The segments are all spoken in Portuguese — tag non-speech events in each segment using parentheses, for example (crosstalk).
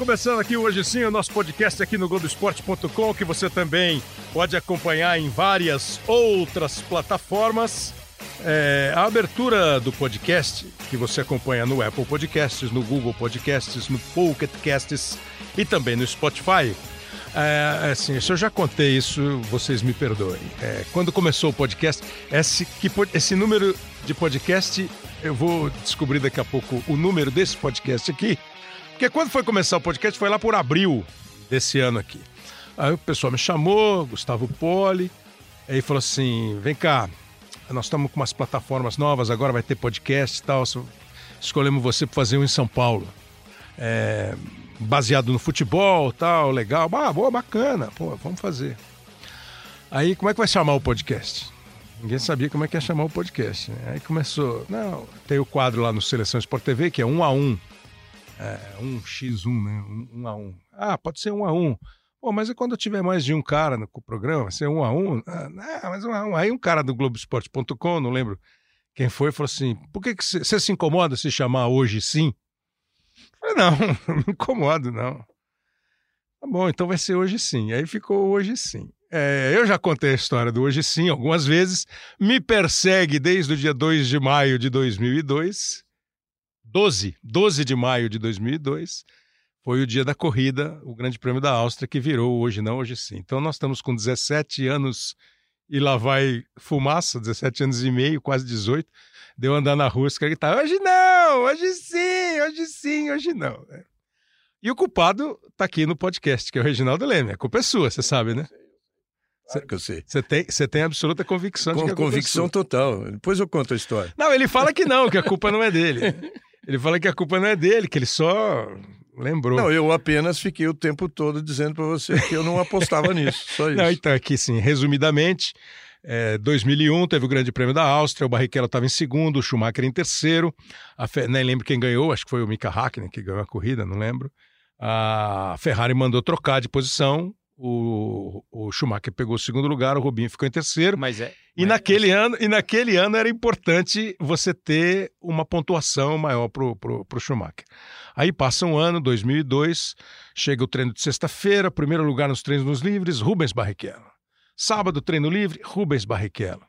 Começando aqui hoje sim o nosso podcast aqui no Globoesporte.com, que você também pode acompanhar em várias outras plataformas. É, a abertura do podcast, que você acompanha no Apple Podcasts, no Google Podcasts, no Pocket Casts e também no Spotify. É, assim, se eu já contei isso, vocês me perdoem. É, quando começou o podcast, esse, que, esse número de podcast, eu vou descobrir daqui a pouco o número desse podcast aqui, porque quando foi começar o podcast foi lá por abril desse ano aqui. Aí o pessoal me chamou, Gustavo Poli, aí falou assim: vem cá, nós estamos com umas plataformas novas, agora vai ter podcast e tal. Escolhemos você para fazer um em São Paulo. É, baseado no futebol tal, legal. Ah, boa, bacana, pô, vamos fazer. Aí, como é que vai chamar o podcast? Ninguém sabia como é que ia chamar o podcast. Né? Aí começou, não, tem o quadro lá no Seleção Sport TV, que é um a um. É, um x1, né? Um, um a um. Ah, pode ser um a um. Pô, mas e quando tiver mais de um cara no programa, vai ser um a um? Ah, mas um a um. Aí um cara do Globoesporte.com, não lembro quem foi, falou assim, por que você se incomoda se chamar Hoje Sim? falei, não, (laughs) não me incomodo, não. Tá bom, então vai ser hoje sim. Aí ficou hoje sim. É, eu já contei a história do hoje sim algumas vezes. Me persegue desde o dia 2 de maio de 2002. 12, 12 de maio de 2002. Foi o dia da corrida, o Grande Prêmio da Áustria, que virou hoje não, hoje sim. Então nós estamos com 17 anos e lá vai fumaça, 17 anos e meio, quase 18 deu andar na rua, caras gritavam, hoje não, hoje sim, hoje sim, hoje não. É. E o culpado tá aqui no podcast, que é o Reginaldo Leme. A culpa é sua, você sabe, né? Claro que eu sei. Você tem, você tem absoluta convicção Com, de que a culpa é Convicção é total. Depois eu conto a história. Não, ele fala que não, que a culpa não é dele. (laughs) Ele fala que a culpa não é dele, que ele só lembrou. Não, eu apenas fiquei o tempo todo dizendo para você que eu não apostava nisso, só isso. Não, então, aqui sim, resumidamente, é, 2001 teve o Grande Prêmio da Áustria, o Barrichello estava em segundo, o Schumacher em terceiro, Fe... nem lembro quem ganhou, acho que foi o Mika Hakkinen que ganhou a corrida, não lembro. A Ferrari mandou trocar de posição, o, o Schumacher pegou o segundo lugar, o Rubinho ficou em terceiro. Mas é, e, naquele é... ano, e naquele ano era importante você ter uma pontuação maior para o Schumacher. Aí passa um ano, 2002, chega o treino de sexta-feira, primeiro lugar nos treinos nos livres, Rubens Barrichello. Sábado, treino livre, Rubens Barrichello.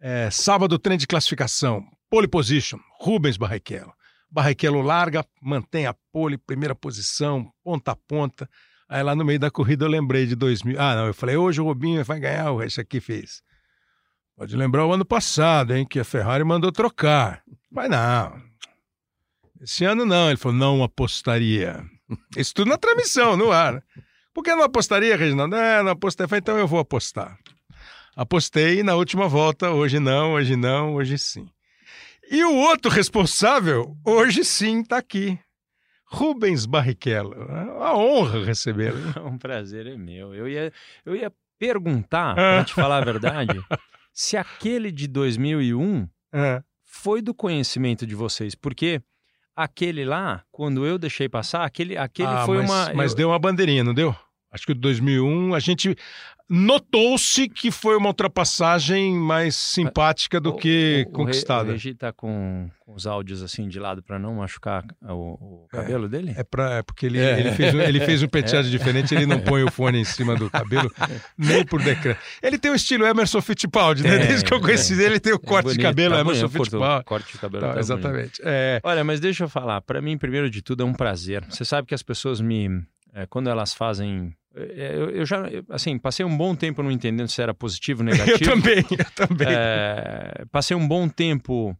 É, sábado, treino de classificação, pole position, Rubens Barrichello. Barrichello larga, mantém a pole, primeira posição, ponta a ponta. Aí lá no meio da corrida eu lembrei de 2000. Ah, não, eu falei, hoje o Rubinho vai ganhar, o resto aqui fez. Pode lembrar o ano passado, hein, que a Ferrari mandou trocar. Mas não. Esse ano não. Ele falou, não apostaria. Isso tudo na transmissão, no ar. Por que não apostaria, Reginaldo? É, não apostei. Falei, então eu vou apostar. Apostei na última volta, hoje não, hoje não, hoje sim. E o outro responsável, hoje sim, está aqui. Rubens Barrichello. É uma honra recebê-lo. (laughs) Um prazer é meu. Eu ia, eu ia perguntar, para te falar a verdade, (laughs) se aquele de 2001 é. foi do conhecimento de vocês, porque aquele lá, quando eu deixei passar, aquele, aquele ah, foi mas, uma. Mas eu... deu uma bandeirinha, não deu? Acho que 2001 a gente notou-se que foi uma ultrapassagem mais simpática do o, que o, conquistada. O Regi tá com, com, os áudios assim de lado para não machucar o, o cabelo é, dele? É, pra, é porque ele, é. ele, fez, um, ele fez um (laughs) penteado é. diferente, ele não põe o fone em cima do cabelo, nem por decreto. Ele tem o estilo Emerson Fittipaldi, né? É, Desde que eu conheci ele, ele tem o corte de cabelo tá Emerson Fittipaldi. Corte de cabelo tá, tá Exatamente. Olha, mas deixa eu falar, para mim, primeiro de tudo, é um prazer. Você sabe que as pessoas me é, quando elas fazem. É, eu, eu, já, assim, passei um bom tempo não entendendo se era positivo ou (laughs) negativo. eu também, eu também. É, passei um bom tempo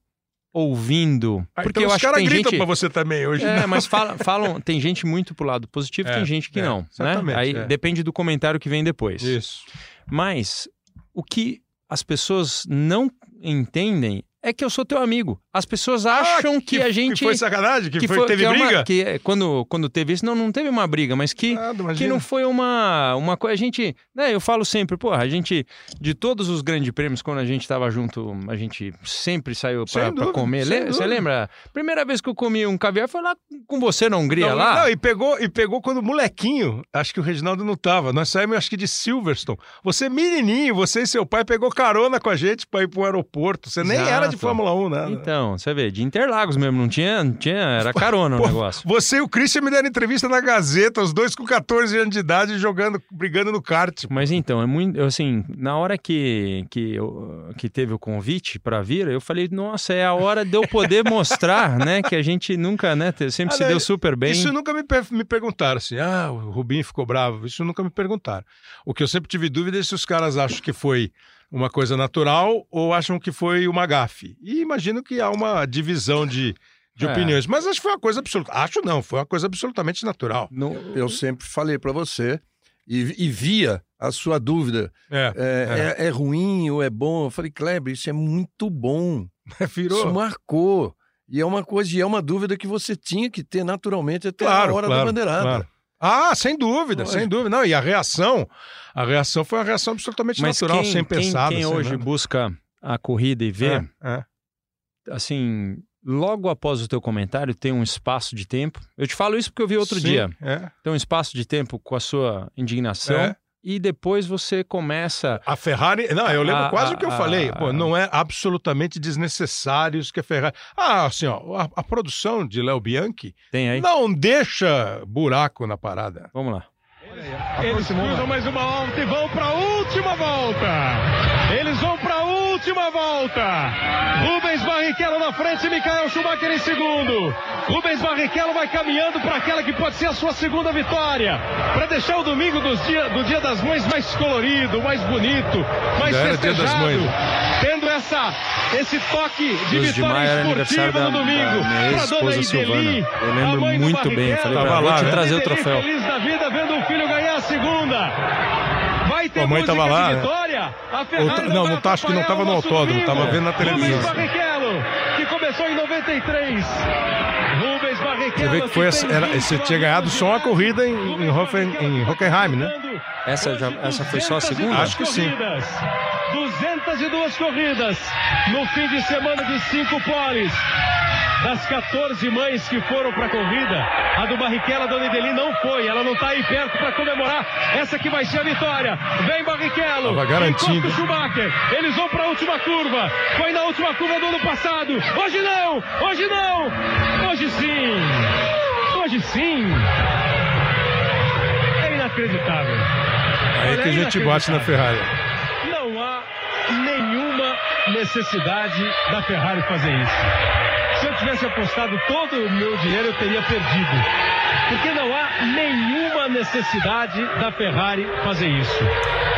ouvindo. Ah, porque então eu acho que tem gente. para você também hoje. É, não. mas fala, falam, tem gente muito pro lado positivo, é, tem gente que é, não. Né? Aí é. depende do comentário que vem depois. Isso. Mas o que as pessoas não entendem é que eu sou teu amigo. As pessoas ah, acham ah, que, que, a gente. Que foi sacanagem? Que, que foi, teve que briga? É uma, que é, quando, quando teve isso, não, não teve uma briga, mas que, que não foi uma, uma coisa. A gente. Né, eu falo sempre, pô, a gente, de todos os grandes prêmios, quando a gente estava junto, a gente sempre saiu para comer. Você lembra? Primeira vez que eu comi um caviar foi lá com você na Hungria, não, lá? Não, e pegou, e pegou quando molequinho. Acho que o Reginaldo não tava. Nós saímos, acho que de Silverstone. Você, menininho, você e seu pai pegou carona com a gente para ir para o aeroporto. Você nem Exato. era de Fórmula 1, né? Então, você vê, de Interlagos mesmo, não tinha, não tinha era (laughs) carona o negócio. Você e o Christian me deram entrevista na Gazeta, os dois com 14 anos de idade jogando, brigando no kart. Mas então, é muito, assim, na hora que, que, eu, que teve o convite para vir, eu falei, nossa, é a hora de eu poder (laughs) mostrar, né, que a gente nunca, né, sempre se deu super bem. Isso nunca me, me perguntaram, assim, ah, o Rubinho ficou bravo, isso nunca me perguntaram. O que eu sempre tive dúvida é se os caras acham que foi uma coisa natural ou acham que foi uma gafe. E imagino que há uma divisão de, de é. opiniões. Mas acho que foi uma coisa absoluta. Acho não, foi uma coisa absolutamente natural. Eu sempre falei para você e, e, via a sua dúvida. É é, é, é, ruim ou é bom? Eu falei, Kleber, isso é muito bom. (laughs) Virou. Isso marcou. E é uma coisa, e é uma dúvida que você tinha que ter naturalmente até claro, a hora claro, da bandeirada. Claro. Ah, sem dúvida, sem dúvida. Não, e a reação, a reação foi uma reação absolutamente Mas natural, quem, sem pensar. Quem, quem hoje nada. busca a corrida e vê, é, é. assim, logo após o teu comentário tem um espaço de tempo. Eu te falo isso porque eu vi outro Sim, dia. É. Tem um espaço de tempo com a sua indignação. E depois você começa. A Ferrari. Não, eu lembro a, quase a, o que eu a, falei. Pô, não é absolutamente desnecessário que a Ferrari. Ah, assim, ó, a, produção de Léo Bianchi Tem aí. não deixa buraco na parada. Vamos lá. Eles cruzam mais uma volta e vão para a última volta. Eles vão última volta. Rubens Barrichello na frente e Michael Schumacher em segundo. Rubens Barrichello vai caminhando para aquela que pode ser a sua segunda vitória. Para deixar o domingo dia, do Dia das Mães mais colorido, mais bonito, mais Já festejado. Tendo essa, esse toque de Luz vitória de esportiva no domingo. Para dona Ideli, Eu lembro muito bem. Falei pra vou te né? trazer o troféu. Feliz da vida vendo o filho ganhar a segunda. Vai ter a mãe tava lá, né? vitória. Né? não, não tá, acho que não tava no autódromo, tava vendo na televisão. Rubens Barrichello, que começou em 93. Rubens Barrichello. Você vê que foi que era, você tinha ganhado só uma corrida em, em, Hoffen, em Hockenheim, né? Essa, já, essa foi só a segunda? Acho que sim. 202 corridas no fim de semana de cinco poles. Das 14 mães que foram para a corrida, a do Barrichello, a Dona Ideli não foi. Ela não está aí perto para comemorar. Essa que vai ser a vitória. Vem Barrichello. Tava garantindo. Schumacher. Eles vão para a última curva. Foi na última curva do ano passado. Hoje não. Hoje não. Hoje sim. Hoje sim. É inacreditável. Aí Olha, que a gente bate na Ferrari. Não há nenhuma necessidade da Ferrari fazer isso. Se eu tivesse apostado todo o meu dinheiro, eu teria perdido. Porque não há nenhuma necessidade da Ferrari fazer isso.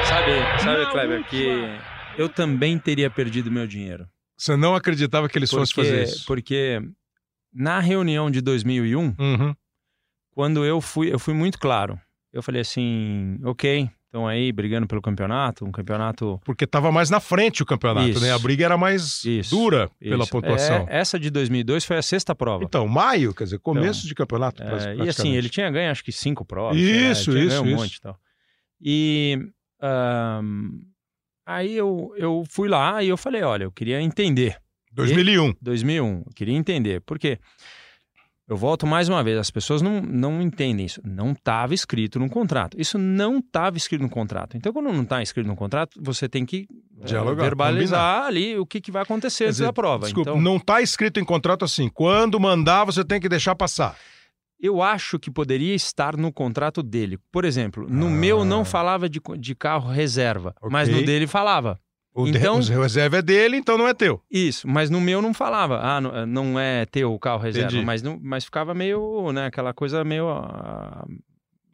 Sabe, sabe, Kleber, que eu também teria perdido meu dinheiro. Você não acreditava que eles fossem fazer isso? Porque na reunião de 2001, uhum. quando eu fui, eu fui muito claro. Eu falei assim, ok, estão aí brigando pelo campeonato, um campeonato. Porque estava mais na frente o campeonato, isso. né? A briga era mais isso. dura pela isso. pontuação. É, essa de 2002 foi a sexta prova. Então, maio, quer dizer, começo então, de campeonato. É, e assim, ele tinha ganho acho que cinco provas. Isso, né? isso, um isso. monte e tal. E um, aí eu, eu fui lá e eu falei, olha, eu queria entender. 2001. E, 2001, eu queria entender. Por quê? Eu volto mais uma vez, as pessoas não, não entendem isso. Não estava escrito no contrato. Isso não estava escrito no contrato. Então, quando não está escrito no contrato, você tem que eh, Dialogar, verbalizar combinar. ali o que, que vai acontecer antes da prova. Desculpa, então, não está escrito em contrato assim. Quando mandar, você tem que deixar passar. Eu acho que poderia estar no contrato dele. Por exemplo, no ah. meu não falava de, de carro reserva, okay. mas no dele falava. O, então, de, o reserva é dele, então não é teu. Isso, mas no meu não falava, ah, não, não é teu o carro reserva, mas, não, mas ficava meio, né, aquela coisa meio... Uh...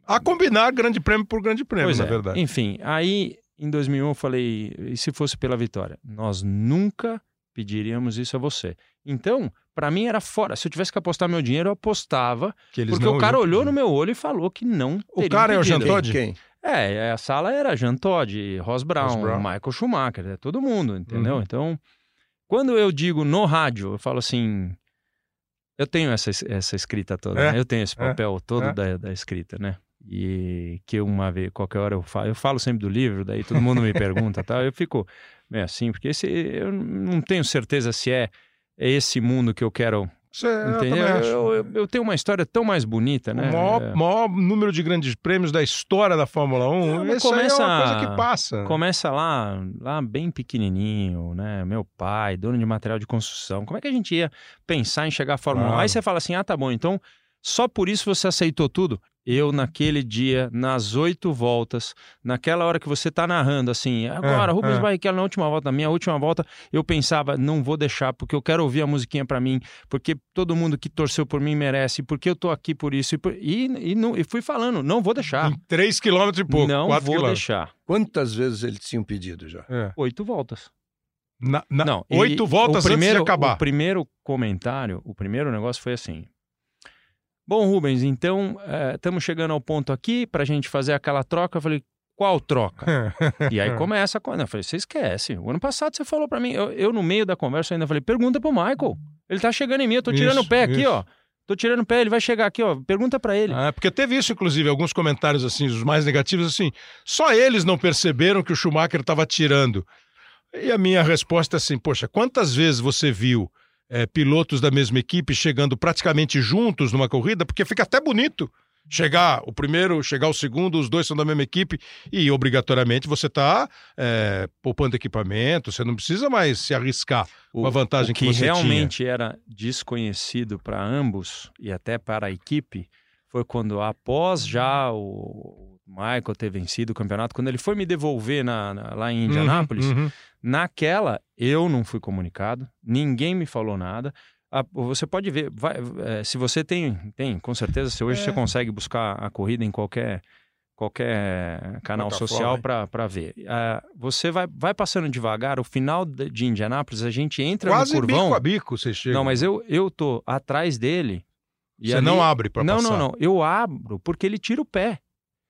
A combinar grande prêmio por grande prêmio, pois na é. verdade. Enfim, aí em 2001 eu falei, e se fosse pela vitória? Nós nunca pediríamos isso a você. Então, para mim era fora. Se eu tivesse que apostar meu dinheiro, eu apostava. porque o cara olhou no meu olho e falou que não O cara é o Jean Todt? Quem? É, a sala era Jean Todt, Ross Brown, Ross Brown. Michael Schumacher, é todo mundo, entendeu? Uhum. Então, quando eu digo no rádio, eu falo assim. Eu tenho essa, essa escrita toda, é, né? eu tenho esse é, papel é, todo é. Da, da escrita, né? E que uma vez, qualquer hora eu falo, eu falo sempre do livro, daí todo mundo me pergunta tal, eu fico meio assim, porque esse, eu não tenho certeza se é, é esse mundo que eu quero Entendeu? Eu, eu, eu, tenho uma história tão mais bonita, né? O maior, é... maior número de grandes prêmios da história da Fórmula 1. Não, começa, é uma coisa que passa. Começa lá, lá bem pequenininho, né? Meu pai, dono de material de construção. Como é que a gente ia pensar em chegar à Fórmula claro. 1? Aí você fala assim: ah, tá bom, então só por isso você aceitou tudo? Eu, naquele dia, nas oito voltas, naquela hora que você está narrando, assim, agora, é, Rubens é. Barrichello na última volta, na minha última volta, eu pensava, não vou deixar, porque eu quero ouvir a musiquinha para mim, porque todo mundo que torceu por mim merece, porque eu tô aqui por isso. E, por... e, e, não, e fui falando, não vou deixar. Em três quilômetros e pouco. Não vou quilômetros. deixar. Quantas vezes eles tinham pedido já? É. Oito voltas. Na, na, não, oito voltas primeiro, antes de acabar. O primeiro comentário, o primeiro negócio foi assim: Bom, Rubens, então estamos é, chegando ao ponto aqui para a gente fazer aquela troca. Eu falei, qual troca? (laughs) e aí começa a coisa. Eu falei, você esquece. O ano passado você falou para mim, eu, eu, no meio da conversa ainda falei, pergunta pro Michael. Ele tá chegando em mim, eu tô tirando isso, o pé aqui, isso. ó. Tô tirando o pé, ele vai chegar aqui, ó. Pergunta para ele. Ah, porque teve isso, inclusive, alguns comentários assim, os mais negativos, assim. Só eles não perceberam que o Schumacher estava tirando. E a minha resposta é assim: poxa, quantas vezes você viu é, pilotos da mesma equipe chegando praticamente juntos numa corrida, porque fica até bonito chegar o primeiro, chegar o segundo, os dois são da mesma equipe e obrigatoriamente você está é, poupando equipamento, você não precisa mais se arriscar o, com a vantagem que, que, você realmente tinha. era desconhecido para ambos e até para a equipe foi quando após já o Michael ter vencido o campeonato, quando ele foi me devolver na, na lá em uhum, Indianápolis, uhum, uhum. naquela eu não fui comunicado, ninguém me falou nada. Ah, você pode ver, vai, é, se você tem, tem, com certeza, se hoje é. você consegue buscar a corrida em qualquer qualquer canal social para ver. Uh, você vai, vai passando devagar, o final de Indianápolis, a gente entra Quase no curvão... bico a bico você chega. Não, mas eu, eu tô atrás dele... você ali... não abre para passar? Não, não, não. Eu abro porque ele tira o pé.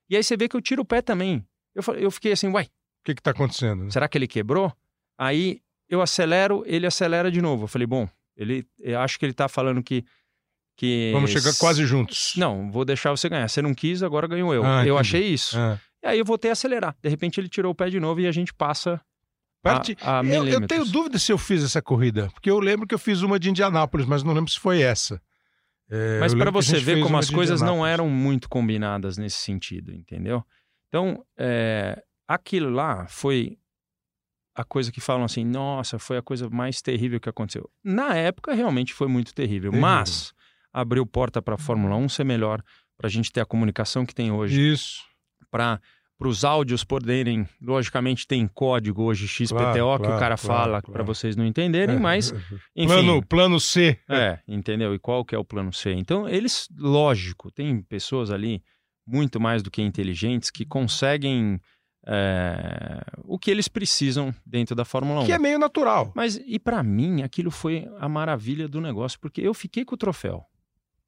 E aí você vê que eu tiro o pé também. Eu, eu fiquei assim, uai. O que está acontecendo? Né? Será que ele quebrou? Aí eu acelero, ele acelera de novo. Eu falei, bom, ele, eu acho que ele está falando que, que. Vamos chegar quase juntos. Não, vou deixar você ganhar. Você não quis, agora ganhou eu. Ah, eu achei isso. Ah. E aí eu voltei a acelerar. De repente ele tirou o pé de novo e a gente passa. Parte... A, a eu, eu tenho dúvida se eu fiz essa corrida, porque eu lembro que eu fiz uma de Indianápolis, mas não lembro se foi essa. É, Mas para você ver como as coisas não eram muito combinadas nesse sentido, entendeu? Então, é, aquilo lá foi a coisa que falam assim, nossa, foi a coisa mais terrível que aconteceu. Na época, realmente foi muito terrível, terrível. mas abriu porta para a Fórmula 1 ser melhor, para a gente ter a comunicação que tem hoje. Isso. Para para os áudios poderem, logicamente tem código hoje XPTO claro, que claro, o cara claro, fala para vocês não entenderem, é. mas (laughs) enfim, plano plano C. É, entendeu? E qual que é o plano C? Então, eles, lógico, tem pessoas ali muito mais do que inteligentes que conseguem é, o que eles precisam dentro da Fórmula 1. Que é meio natural. Mas e para mim aquilo foi a maravilha do negócio, porque eu fiquei com o troféu,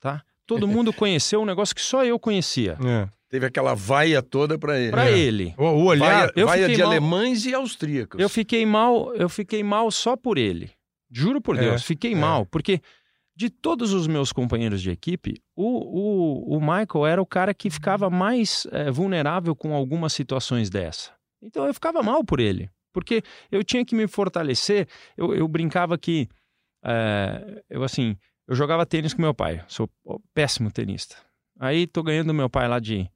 tá? Todo (laughs) mundo conheceu um negócio que só eu conhecia. É. Teve aquela vaia toda para ele. Para é. ele. O, o olhar, vaia, vaia de mal, alemães e austríacos. Eu fiquei mal, eu fiquei mal só por ele. Juro por é, Deus, fiquei é. mal, porque de todos os meus companheiros de equipe, o, o, o Michael era o cara que ficava mais é, vulnerável com algumas situações dessa. Então eu ficava mal por ele, porque eu tinha que me fortalecer. Eu, eu brincava que é, eu assim, eu jogava tênis com meu pai, sou péssimo tenista. Aí tô ganhando meu pai lá de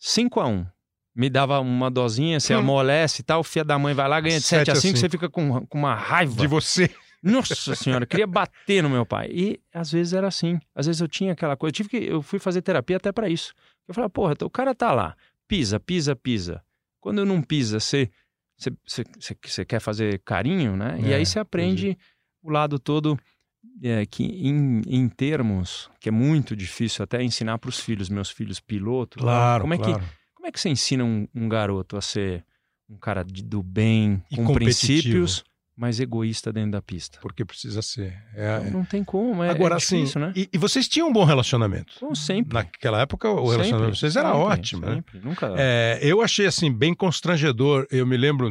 5 a 1 Me dava uma dosinha, você hum. amolece e tal, o filho da mãe vai lá, ganha de 7 a 5, você fica com, com uma raiva. De você. Nossa senhora, queria bater no meu pai. E às vezes era assim. Às vezes eu tinha aquela coisa. Eu, tive que, eu fui fazer terapia até para isso. Eu falava, porra, o cara tá lá, pisa, pisa, pisa. Quando não pisa, você, você, você, você quer fazer carinho, né? É, e aí você aprende entendi. o lado todo é, que em, em termos que é muito difícil até ensinar para os filhos, meus filhos pilotos. Claro, como é claro. que como é que você ensina um, um garoto a ser um cara de, do bem, e com princípios, mas egoísta dentro da pista? Porque precisa ser. É, não, não, tem como. É, Agora, é difícil, assim, né? E, e, vocês tinham um bom relacionamento? Bom, sempre. Naquela época, o sempre, relacionamento de vocês era sempre, ótimo, né? sempre. né? Nunca. É, eu achei assim bem constrangedor. Eu me lembro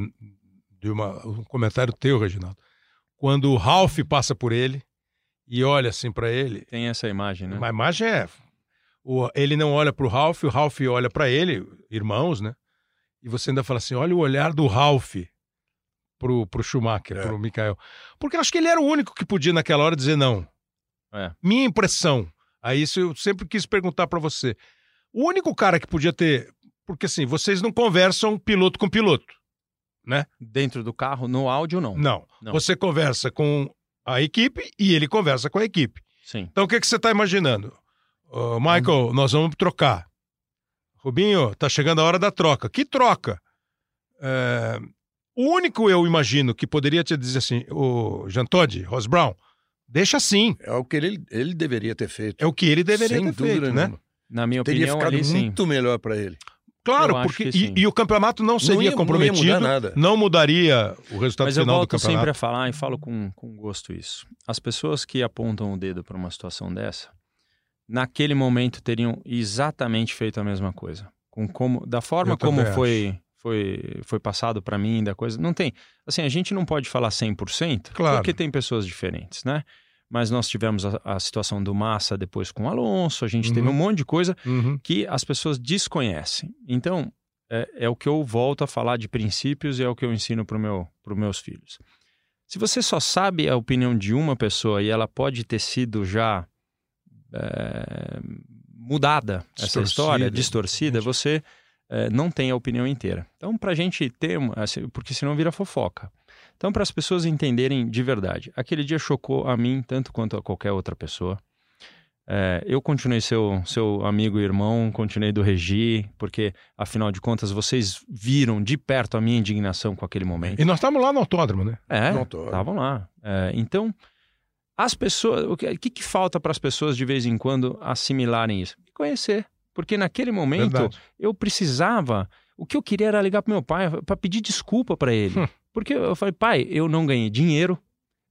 de uma, um comentário teu, Reginaldo, quando o Ralph passa por ele e olha assim para ele. Tem essa imagem, né? A imagem é. O, ele não olha para o Ralph, o Ralph olha para ele, irmãos, né? E você ainda fala assim: olha o olhar do Ralph pro, pro Schumacher, é. pro Michael. Porque eu acho que ele era o único que podia naquela hora dizer não. É. Minha impressão. Aí isso eu sempre quis perguntar para você. O único cara que podia ter. Porque assim, vocês não conversam piloto com piloto, né? Dentro do carro, no áudio, não. Não. não. Você conversa com a equipe e ele conversa com a equipe. Sim. Então o que, que você está imaginando? Uh, Michael, nós vamos trocar. Rubinho, tá chegando a hora da troca. Que troca? É... O único, eu imagino, que poderia te dizer assim, o Jean Todt, Ross Brown, deixa assim. É o que ele, ele deveria ter feito. É o que ele deveria Sem ter feito, né? Nenhuma. Na minha Teria opinião, ficado ali, muito sim. melhor para ele. Claro, porque e, e, o campeonato não seria não ia, comprometido, não, nada. não, mudaria o resultado Mas final eu volto do campeonato. sempre a falar e falo com, com gosto isso. As pessoas que apontam o dedo para uma situação dessa, naquele momento teriam exatamente feito a mesma coisa. Com como, da forma Eu como também foi, foi, foi passado para mim, da coisa. Não tem. Assim, a gente não pode falar 100%, Claro. porque tem pessoas diferentes, né? Mas nós tivemos a, a situação do Massa depois com o Alonso, a gente teve Uhum. um monte de coisa Uhum. que as pessoas desconhecem. Então, é, é o que eu volto a falar de princípios e é o que eu ensino para meu, os meus filhos. Se você só sabe a opinião de uma pessoa e ela pode ter sido já é, mudada, essa Distorcida. história, distorcida, você é, não tem a opinião inteira. Então, para a gente ter, assim, porque senão vira fofoca. Então, para as pessoas entenderem de verdade, aquele dia chocou a mim tanto quanto a qualquer outra pessoa. É, eu continuei seu, seu amigo e irmão, continuei do Regi, porque, afinal de contas, vocês viram de perto a minha indignação com aquele momento. E nós estávamos lá no autódromo, né? É, estavam lá. É, então, as pessoas. O que, o que que falta para as pessoas de vez em quando assimilarem isso? Me conhecer. Porque naquele momento Verdade. eu precisava. O que eu queria era ligar para meu pai para pedir desculpa para ele. Porque eu falei, pai, eu não ganhei dinheiro,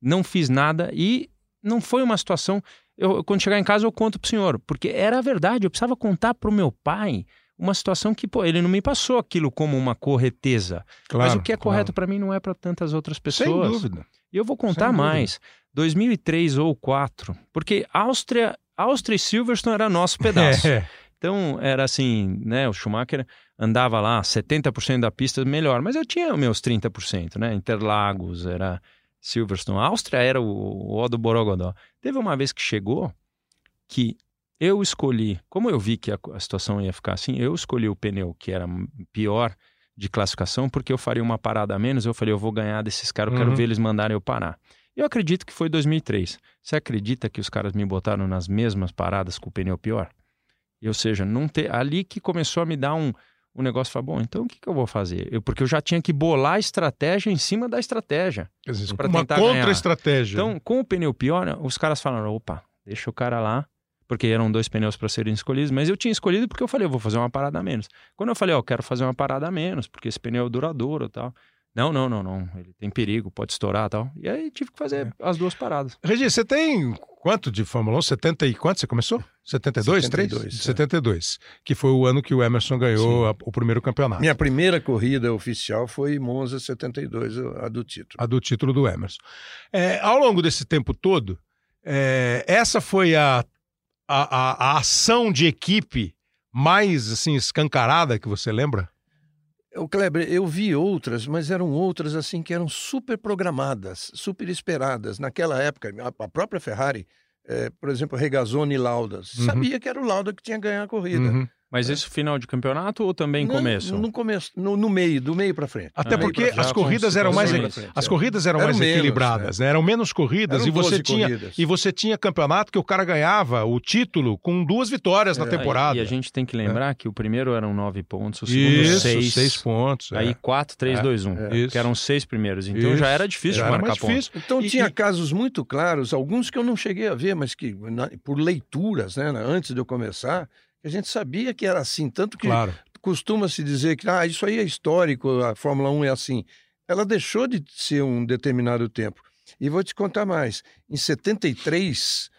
não fiz nada e não foi uma situação. Eu, quando chegar em casa, eu conto pro senhor. Porque era a verdade, eu precisava contar pro meu pai uma situação que, pô, ele não me passou aquilo como uma correteza. Claro, Mas o que é claro. correto para mim não é para tantas outras pessoas. Sem dúvida. E eu vou contar mais. 2003 ou 2004, porque Áustria, Áustria e Silverstone era nosso pedaço. (laughs) É. Então era assim, né? O Schumacher andava lá 70% da pista melhor, mas eu tinha meus 30%, né? Interlagos, era Silverstone. A Áustria era o, o do Borogodó. Teve uma vez que chegou que eu escolhi, como eu vi que a, a situação ia ficar assim, eu escolhi o pneu que era pior de classificação, porque eu faria uma parada a menos. Eu falei, eu vou ganhar desses caras, eu quero Uhum. ver eles mandarem eu parar. Eu acredito que foi 2003. Você acredita que os caras me botaram nas mesmas paradas com o pneu pior? Ou seja, não ter, ali que começou a me dar um, um negócio, falar, bom, então o que, que eu vou fazer? Eu, porque eu já tinha que bolar a estratégia em cima da estratégia. Dizer, uma contra-estratégia. Então, com o pneu pior, os caras falaram, opa, deixa o cara lá, porque eram dois pneus para serem escolhidos, mas eu tinha escolhido porque eu falei, eu vou fazer uma parada a menos. Quando eu falei, ó, quero fazer uma parada a menos, porque esse pneu é duradouro e tal. Não, não, não, não, ele tem perigo, pode estourar e tal. E aí tive que fazer as duas paradas. Regi, você tem quanto de Fórmula 1? 70 e quanto você começou? 72? 72, 3? é. 72. Que foi o ano que o Emerson ganhou a- o primeiro campeonato. Minha primeira corrida oficial foi Monza 72, a do título. A do título do Emerson. É, ao longo desse tempo todo, é, essa foi a, a, a- a ação de equipe mais assim escancarada que você lembra? O Kleber, eu vi outras, mas eram outras assim que eram super programadas, super esperadas. Naquela época, a, própria Ferrari, eh, por exemplo, Regazzoni e Lauda, Uhum. sabia que era o Lauda que tinha que ganhar a corrida. Uhum. Mas isso final de campeonato ou também Não, começo? No começo, no, no meio, do meio para frente. Até Ah, porque as corridas eram mais frente, as é. corridas eram, Eram mais menos, equilibradas, né? eram menos corridas Eram e você 12 tinha corridas. e você tinha campeonato que o cara ganhava o título com duas vitórias na É. temporada. E a gente tem que lembrar que o primeiro eram nove pontos, o segundo Isso, seis, seis pontos. é. aí quatro, três, É, dois, um, Isso. que eram os seis primeiros. Então Isso. já era difícil Já marcar pontos. Então E- tinha e- casos muito claros, alguns que eu não cheguei a ver, mas que na- por leituras, né, antes de eu começar, a gente sabia que era assim, tanto que Claro. costuma-se dizer que ah, isso aí é histórico, a Fórmula 1 é assim. Ela deixou de ser um determinado tempo. E vou te contar mais. Em 73,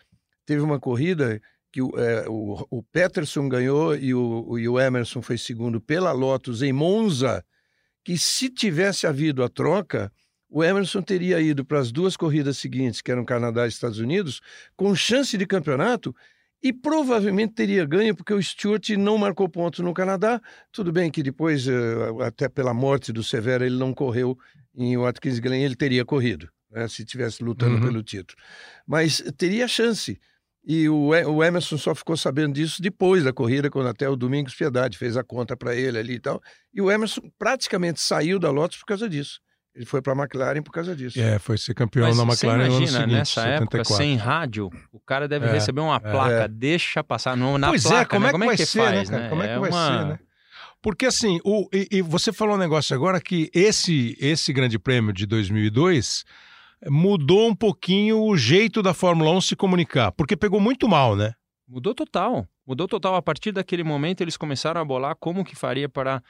teve uma corrida que o, é, o, o Peterson ganhou e o, o- e o Emerson foi segundo pela Lotus em Monza, que se tivesse havido a troca, o Emerson teria ido para as duas corridas seguintes, que eram Canadá e Estados Unidos, com chance de campeonato e provavelmente teria ganho, porque o Stewart não marcou pontos no Canadá. Tudo bem que depois, eh, até pela morte do Severo, ele não correu em Watkins Glen, ele teria corrido. né, se tivesse lutando uhum. pelo título. Mas teria chance. E o, o Emerson só ficou sabendo disso depois da corrida, quando até o Domingos Piedade fez a conta para ele ali e tal. E o Emerson praticamente saiu da Lotus por causa disso. Ele foi para a McLaren por causa disso. É, foi ser campeão Mas na McLaren imagina, no ano seguinte, nessa 74. época, sem rádio, o cara deve é, receber uma placa, é. deixa passar no, na pois é, placa, é, como, né? é, como é que, vai ser, faz, né? Como é que é vai uma... ser, né? Porque assim, o, e, e, você falou um negócio agora que esse, esse grande prêmio de 2002 mudou um pouquinho o jeito da Fórmula 1 se comunicar, porque pegou muito mal, né? Mudou total. Mudou total. A partir daquele momento, eles começaram a bolar como que faria para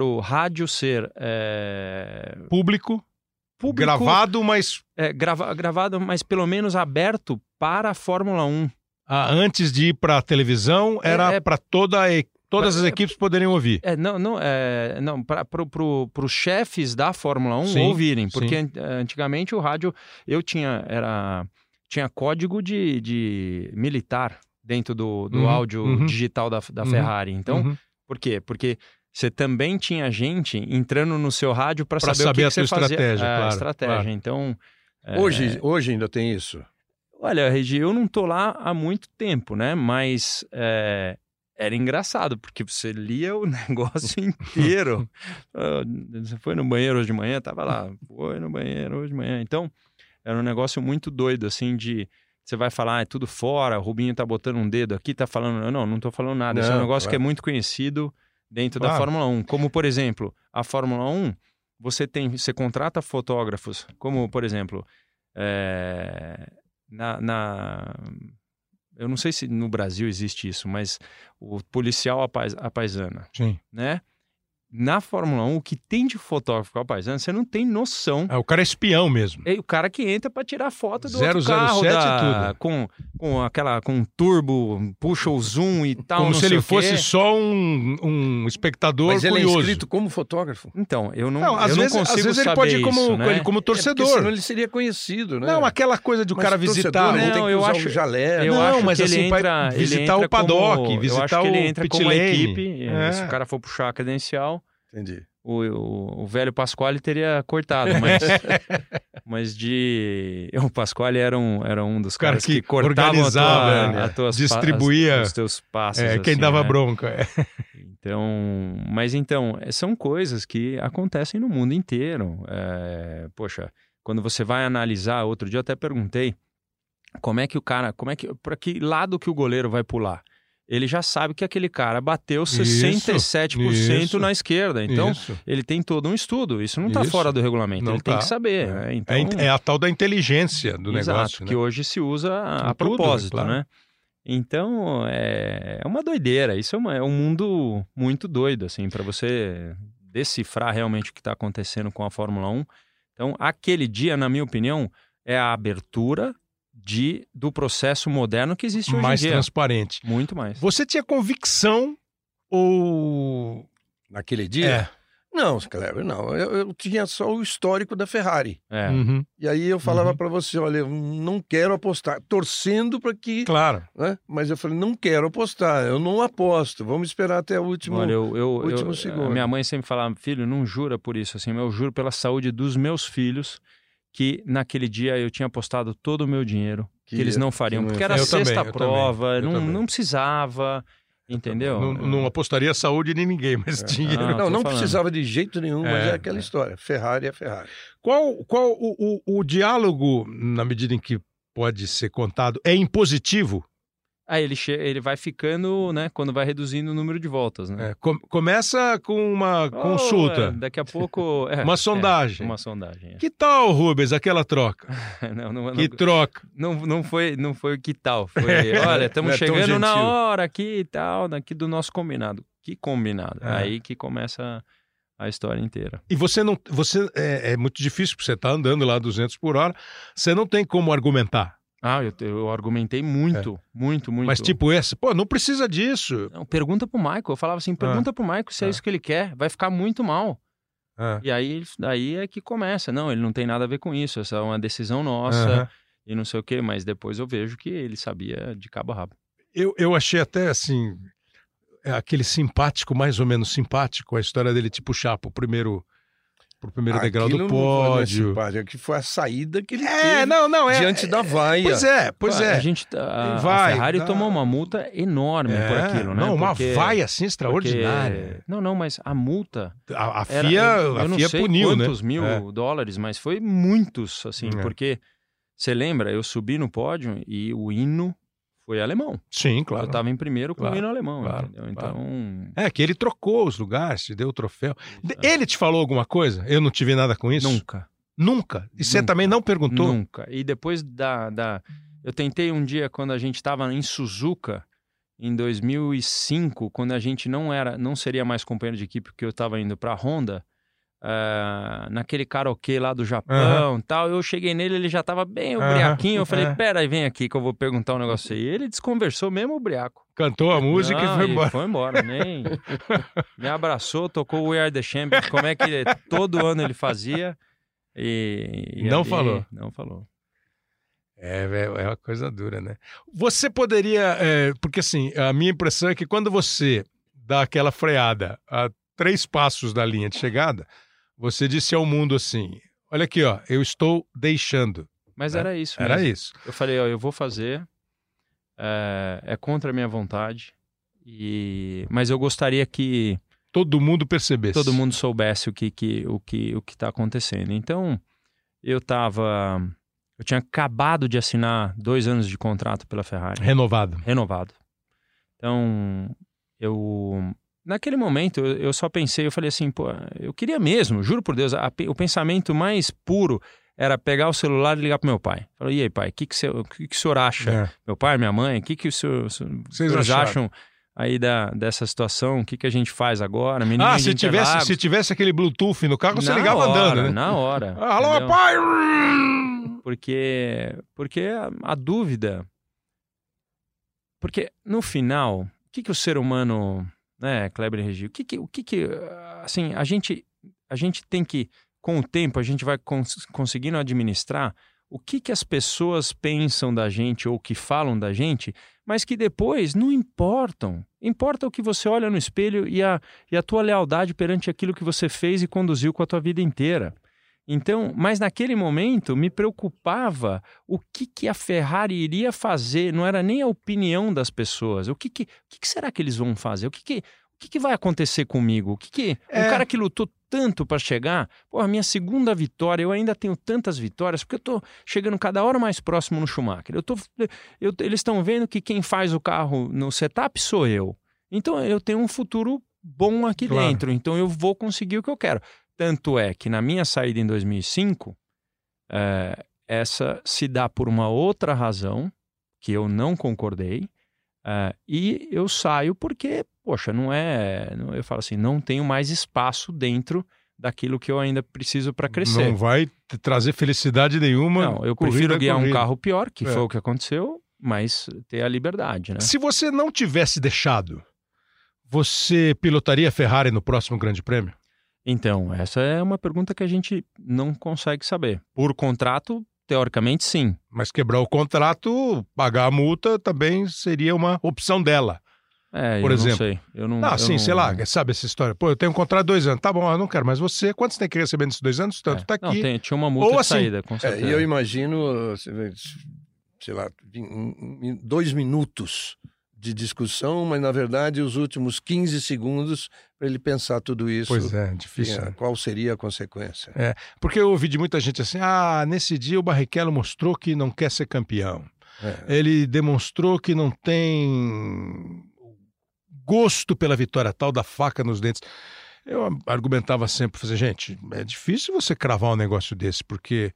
o rádio ser... É... Público, Público, gravado, mas... É, grava, gravado, mas pelo menos aberto para a Fórmula 1. Ah, antes de ir para a televisão, era é, é... para toda a Todas as equipes poderiam ouvir. É, não, não, é, não para pro, os chefes da Fórmula 1 sim, ouvirem, porque sim. antigamente o rádio eu tinha era tinha código de, de militar dentro do, do uhum, áudio uhum, digital da, da uhum, Ferrari. Então, uhum. por quê? Porque você também tinha gente entrando no seu rádio para saber, saber, o que, a que você estratégia, fazia. É, claro, estratégia. Claro. Então, é... hoje, hoje ainda tem isso. Olha, Regi, eu não tô lá há muito tempo, né? Mas é, era engraçado, porque você lia o (laughs) negócio inteiro. (laughs) Ah, você foi no banheiro hoje de manhã, tava lá, foi no banheiro hoje de manhã. Então, era um negócio muito doido, assim, de você vai falar, ah, é tudo fora, o Rubinho tá botando um dedo aqui, tá falando. Não, não tô falando nada. Não, Esse é um negócio claro. que é muito conhecido dentro claro. da Fórmula 1. Como, por exemplo, a Fórmula 1, você tem, você contrata fotógrafos, como, por exemplo, é, na, na eu não sei se no Brasil existe isso, mas o policial à paisana, Sim. né? Na Fórmula 1, o que tem de fotógrafo ao paisano, você não tem noção. É, o cara é espião mesmo. É o cara que entra para tirar foto do 007 outro carro. Da, tudo. Com, com aquela, com um turbo, puxa o zoom e tal. Como se ele fosse só um, um espectador Mas curioso. ele é inscrito como fotógrafo? Então, eu não, não às eu vezes, não consigo às vezes ele pode ir como, como, né? como torcedor. É senão ele seria conhecido, né? Não, aquela coisa de o cara visitar... Não, tem que eu acho, jalé. Eu não, acho mas que assim, ele entra, visitar ele o paddock, como, visitar eu acho que o ele entra como lane. equipe. É. Se o cara for puxar a credencial... Entendi o, o, o, velho Pasquale teria cortado, mas, (laughs) mas de. (laughs) O Pasquale era um, era um dos caras que, que cortavam a tua, né? a tuas, distribuía as, os teus passos. É, quem assim, dava né? bronca. É. Então, mas então, são coisas que acontecem no mundo inteiro. É, poxa, quando você vai analisar, outro dia eu até perguntei como é que o cara, como é que, para que lado que o goleiro vai pular? Ele já sabe que aquele cara bateu 67% isso, na esquerda. Então, isso. ele tem todo um estudo. Isso não está fora do regulamento. Não ele tá. tem que saber. É. Né? Então, é, é, a tal da inteligência do exato, negócio. Né? que hoje se usa a, a propósito, claro. né? Então, é, é uma doideira. Isso é, uma, é um mundo muito doido, assim, para você decifrar realmente o que está acontecendo com a Fórmula 1. Então, aquele dia, na minha opinião, é a abertura de, do processo moderno que existe hoje mais em dia. Mais transparente. Muito mais. Você tinha convicção ou... Naquele dia? É. Não, Cleber, não. Eu, eu, tinha só o histórico da Ferrari. É. Uhum. E aí eu falava uhum. para você, olha, eu não quero apostar, torcendo para que... Claro. Né? Mas eu falei, não quero apostar, eu não aposto, vamos esperar até o último, olha, eu, eu, último eu, segundo. Minha mãe sempre falava, filho, não jura por isso, assim, eu juro pela saúde dos meus filhos que naquele dia eu tinha apostado todo o meu dinheiro que, que eles não fariam, porque era a sexta também, prova, não, não precisava, entendeu? Não, não, apostaria saúde de ninguém, mas é. dinheiro. Não, não, não precisava de jeito nenhum, é, mas é aquela é. história. Ferrari é Ferrari. Qual, qual o, o, o diálogo, na medida em que pode ser contado, é impositivo Aí ele, ele vai ficando, né? Quando vai reduzindo o número de voltas, né? É, com começa com uma consulta. Oh, daqui a pouco. É, uma sondagem. uma sondagem. Que tal, Rubens, aquela troca? (laughs) não, não, que não, troca? Não, não foi, não foi que tal. Foi, (laughs) olha, estamos é chegando na hora aqui e tal, aqui do nosso combinado. Que combinado? Aí que começa a história inteira. E você não, você é, é muito difícil porque você está andando lá 200 por hora. Você não tem como argumentar. Ah, eu, eu argumentei muito, é. muito, muito. Mas tipo esse, pô, não precisa disso. Não, pergunta pro Michael. Eu falava assim, pergunta ah. pro Michael se é, é, isso que ele quer. Vai ficar muito mal. Ah. E aí, aí é que começa. Não, ele não tem nada a ver com isso. Essa é uma decisão nossa e não sei o quê. Mas depois eu vejo que ele sabia de cabo a rabo. Eu, eu achei até assim, aquele simpático, mais ou menos simpático, a história dele te puxar pro primeiro pro primeiro degrau do pódio. Não que foi a saída que ele é, teve não, não, é, diante da vaia. Pois é, pois é. A gente a, vai, a Ferrari tá... tomou uma multa enorme é, por aquilo, né? Não, uma porque, vaia assim extraordinária. Porque, não, não, mas a multa a, a FIA, era, eu, eu a FIA puniu, quantos né? mil é. dólares, mas foi muitos assim, é. porque você lembra, eu subi no pódio e o hino foi alemão. Sim, claro. Eu estava em primeiro com claro, o hino alemão, claro, entendeu? Então. Claro. É, que ele trocou os lugares, te deu o troféu. Exato. Ele te falou alguma coisa? Eu não tive nada com isso? Nunca. Nunca? E você também não perguntou? Nunca. E depois da. da... Eu tentei um dia, quando a gente estava em Suzuka, em 2005, quando a gente não era, não seria mais companheiro de equipe, porque eu estava indo para a Honda. Uh, naquele karaokê lá do Japão uhum. tal. Eu cheguei nele, ele já tava bem o uhum. Eu falei, pera aí, vem aqui que eu vou perguntar um negócio aí. Ele desconversou mesmo o briaco. Cantou a música Não, e foi embora. Foi embora, nem. (laughs) Me abraçou, tocou We Are the Champions, como é que todo ano ele fazia. E, e não ali, falou. Não falou. É, é uma coisa dura, né? Você poderia. É, porque assim, a minha impressão é que quando você dá aquela freada a três passos da linha de chegada, você disse ao mundo assim: olha aqui, ó, eu estou deixando. Mas né? era isso. Mesmo. Era isso. Eu falei, ó, eu vou fazer, é, é contra a minha vontade, e mas eu gostaria que todo mundo percebesse, todo mundo soubesse o que, que o que o que está acontecendo. Então eu estava, eu tinha acabado de assinar dois anos de contrato pela Ferrari. Renovado. Renovado. Então eu Naquele momento, eu só pensei, eu falei assim, pô, eu queria mesmo, juro por Deus, a, o pensamento mais puro era pegar o celular e ligar pro meu pai. Falei, e aí, pai, o que, que, que, que o senhor acha? É. Meu pai, minha mãe, o que, que o senhor, vocês acham aí da, dessa situação? O que, que a gente faz agora? Menino ah, se tivesse, se tivesse aquele Bluetooth no carro, você ligava hora, andando, né? Na hora. Alô, pai! Porque, porque a, a, dúvida... Porque, no final, o que, que o ser humano né, Kleber e Regi? O que, que, o que, que assim, a gente, a gente tem que, com o tempo, a gente vai cons conseguindo administrar o que, que as pessoas pensam da gente ou que falam da gente, mas que depois não importam. Importa o que você olha no espelho e a, e a tua lealdade perante aquilo que você fez e conduziu com a tua vida inteira. Então, mas naquele momento me preocupava o que, que a Ferrari iria fazer, não era nem a opinião das pessoas. O que, que, o que, que será que eles vão fazer? O que, que, o que, que vai acontecer comigo? O que, que é... um cara que lutou tanto para chegar, pô, a minha segunda vitória, eu ainda tenho tantas vitórias, porque eu tô chegando cada hora mais próximo no Schumacher. Eu tô, eu, eles estão vendo que quem faz o carro no setup sou eu. Então eu tenho um futuro bom aqui claro. dentro, então eu vou conseguir o que eu quero. Tanto é que na minha saída em 2005, é, essa se dá por uma outra razão que eu não concordei. É, e eu saio porque, poxa, não é. Eu falo assim, não tenho mais espaço dentro daquilo que eu ainda preciso para crescer. Não vai trazer felicidade nenhuma. Não, eu prefiro guiar corrida. um carro pior, que é. foi o que aconteceu, mas ter a liberdade, né? Se você não tivesse deixado, você pilotaria a Ferrari no próximo Grande Prêmio? Então, essa é uma pergunta que a gente não consegue saber. Por contrato, teoricamente, sim. Mas quebrar o contrato, pagar a multa também seria uma opção dela. É, por eu exemplo. não sei. Eu não, ah, eu sim, não... sei lá, sabe essa história? Pô, eu tenho um contrato de dois anos. Tá bom, eu não quero mais você. Quanto você tem que receber nesses dois anos? Tanto, é. tá aqui. Não, tem, tinha uma multa Ou de assim, saída, com certeza. É, e eu imagino, sei lá, dois minutos de discussão, mas na verdade os últimos 15 segundos para ele pensar tudo isso. Pois é, difícil. Né? Qual seria a consequência? É, porque eu ouvi de muita gente assim: ah, nesse dia o Barrichello mostrou que não quer ser campeão. É. Ele demonstrou que não tem gosto pela vitória, tal da faca nos dentes. Eu argumentava sempre, fazer, gente, é difícil você cravar um negócio desse, porque